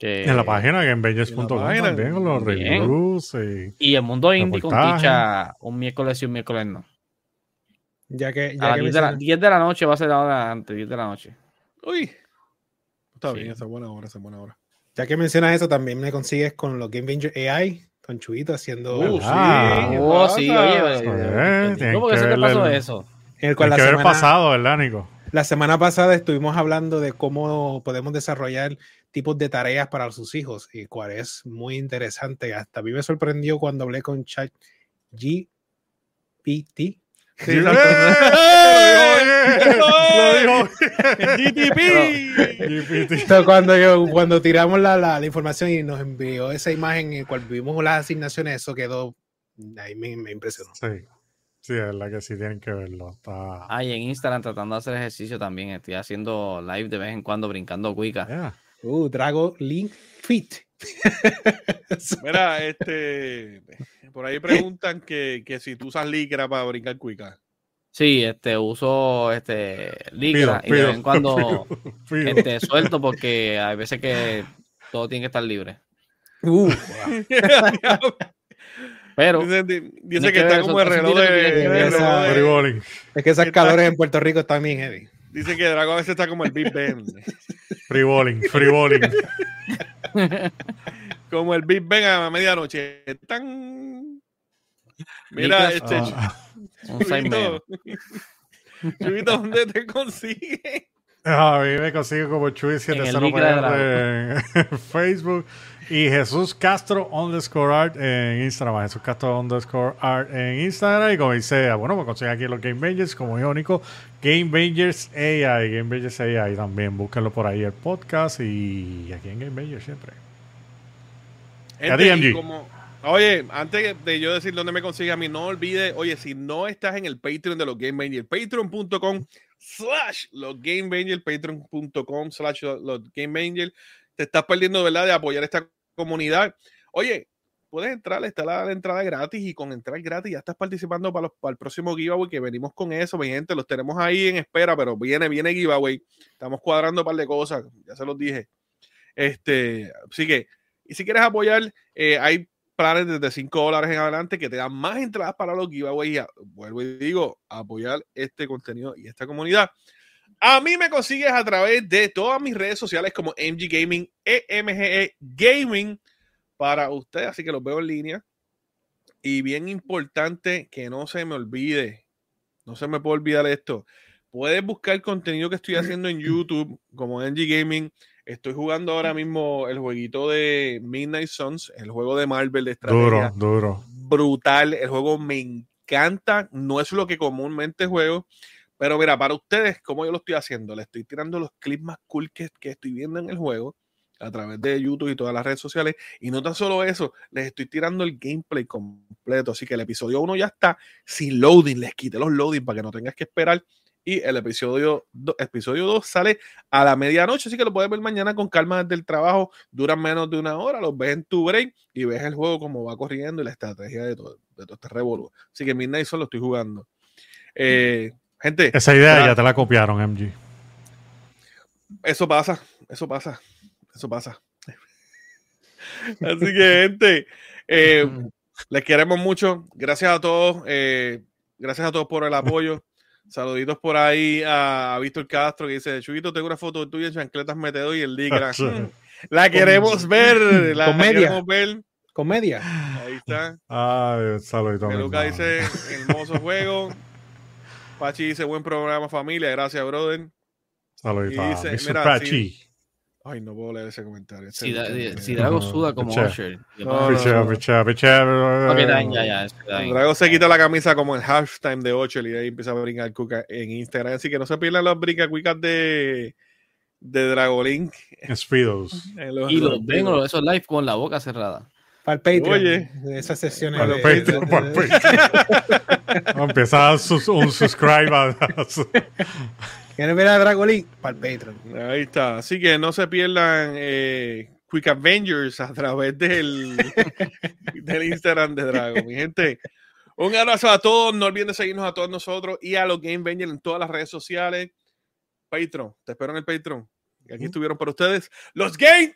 Que, En la página, gamebangers.com también, con los Bien. reviews y... Y el mundo indie con. Ticha un miércoles y un miércoles no. Ya que, A ya las que 10 de, la, mencionas- 10 de la noche va a ser ahora antes, 10 de la noche. Uy. Está Sí. bien, esa es buena hora, esa es buena hora. ya que mencionas eso, también me consigues con los Game Ranger AI, con Chuito haciendo. Uh, Ah. sí, Oh, sí, oye, eh, es, tienen ¿cómo que se te pasó el- eso? en el cual Hay la que ver semana, pasado, ¿verdad, Nico? La semana pasada estuvimos hablando de cómo podemos desarrollar tipos de tareas para sus hijos, y cual es muy interesante. Hasta a mí me sorprendió cuando hablé con Chat GPT. Sí, ¡Eh! exacto. Lo dijo. GTP. Entonces, cuando, yo, cuando tiramos la, la- la información y nos envió esa imagen en la cual vimos las asignaciones, eso quedó. Ahí me, me impresionó. Sí, sí, es verdad que sí tienen que verlo. Está... Ah, y en Instagram tratando de hacer ejercicio también. Estoy haciendo live de vez en cuando brincando cuica. Yeah. Uh, Drago Link Fit. Mira, este. Por ahí preguntan que, que si tú usas licra para brincar cuica. Sí, este, uso este licra y de vez en cuando pido. este, suelto porque hay veces que todo tiene que estar libre. Uh, Pero dice que, que está como el reloj de. esa- de- Freeballing. es que esas calores en Puerto Rico están bien heavy. dice que Drago a veces está como el Big Ben. Freeballing, freeballing. como el Big Ben a medianoche. Tan. Mira, este. Ah. Chubito, Chubito, ¿dónde te consigue? a mí me consigue como Chuy70PR en Facebook y Jesús Castro underscore art en Instagram. Jesús Castro underscore art en Instagram. Y como dice, bueno, me consigue aquí los Game Bangers, como dijo Nico, Game Bangers AI, Game Bangers AI también. Búsquenlo por ahí el podcast y aquí en Game Bangers siempre. Y como- oye, antes de yo decir dónde me consigue a mí, no olvide, oye, si no estás en el Patreon de los Game Bangers, patreon.com slash los Game Bangers, patreon.com slash los Game Bangers, te estás perdiendo, ¿verdad?, de apoyar esta comunidad. Oye, puedes entrar, está la, entrada gratis y con entrar gratis ya estás participando para, los, para el próximo giveaway que venimos con eso, mi gente, los tenemos ahí en espera, pero viene, viene giveaway. Estamos cuadrando un par de cosas, ya se los dije. Este, así que, y si quieres apoyar, eh, hay planes desde 5 dólares en adelante que te dan más entradas para los giveaways. Y vuelvo y digo, apoyar este contenido y esta comunidad. A mí me consigues a través de todas mis redes sociales como MG Gaming, EMGE E Gaming para usted, así que los veo en línea. Y bien importante que no se me olvide, no se me puede olvidar esto. Puedes buscar contenido que estoy haciendo en YouTube como MG Gaming. Estoy jugando ahora mismo el jueguito de Midnight Suns, el juego de Marvel de estrategia Duro, duro. brutal. El juego me encanta. No es lo que comúnmente juego. Pero mira, para ustedes, ¿cómo yo lo estoy haciendo? Le estoy tirando los clips más cool que, estoy viendo en el juego a través de YouTube y todas las redes sociales. Y no tan solo eso, les estoy tirando el gameplay completo. Así que el episodio 1 ya está sin loading. Les quité los loading para que no tengas que esperar. Y el episodio 2 episodio sale a la medianoche, así que lo puedes ver mañana con calma desde el trabajo. Duran menos de una hora, los ves en tu break y ves el juego como va corriendo y la estrategia de todo, este revolvo. Así que Midnight solo estoy jugando. Eh, gente, Esa idea ya te la copiaron, MG. eso pasa, eso pasa, eso pasa. Así que, gente, eh, les queremos mucho. Gracias a todos. eh, gracias a todos por el apoyo. Saluditos por ahí a, a Víctor Castro que dice: Chuguito, tengo una foto tuya en chancletas meteo y el Ligra. Mm, La queremos ver. La Comedia. queremos ver. Comedia. Ahí está. Ay, saludito. Peluca dice: hermoso juego. Pachi dice: buen programa, familia. Gracias, brother. Mira, Pachi. Ay, no puedo leer ese comentario. Ese Si, da- si Drago suda como. Usher. No, no, no. ya, ya. Drago se quita la camisa como el halftime de 8 y ahí empieza a brincar cuca en Instagram. Así que no se pierdan los brincacuicas de, de Dragolink. Speedos. los- Y los vengo esos live con la boca cerrada. Para el Patreon. Oye. esas sesiones. Para de- el Patreon, para el Patreon. No, Empieza a sus- un subscribe a, a su- ¿Quieren ver a Dragolink? Para el Patreon. Ahí está. Así que no se pierdan eh, Quick Avengers a través del, del Instagram de Drago. Mi gente, un abrazo a todos. No olviden de seguirnos a todos nosotros y a los Game Avengers en todas las redes sociales. Patreon, te espero en el Patreon. Aquí estuvieron para ustedes los Game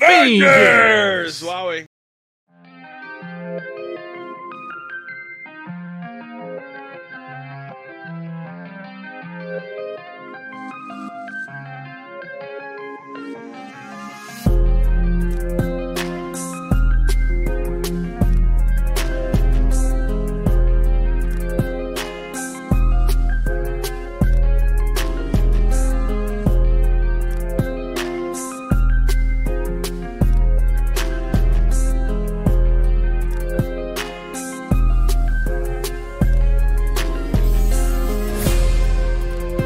Avengers.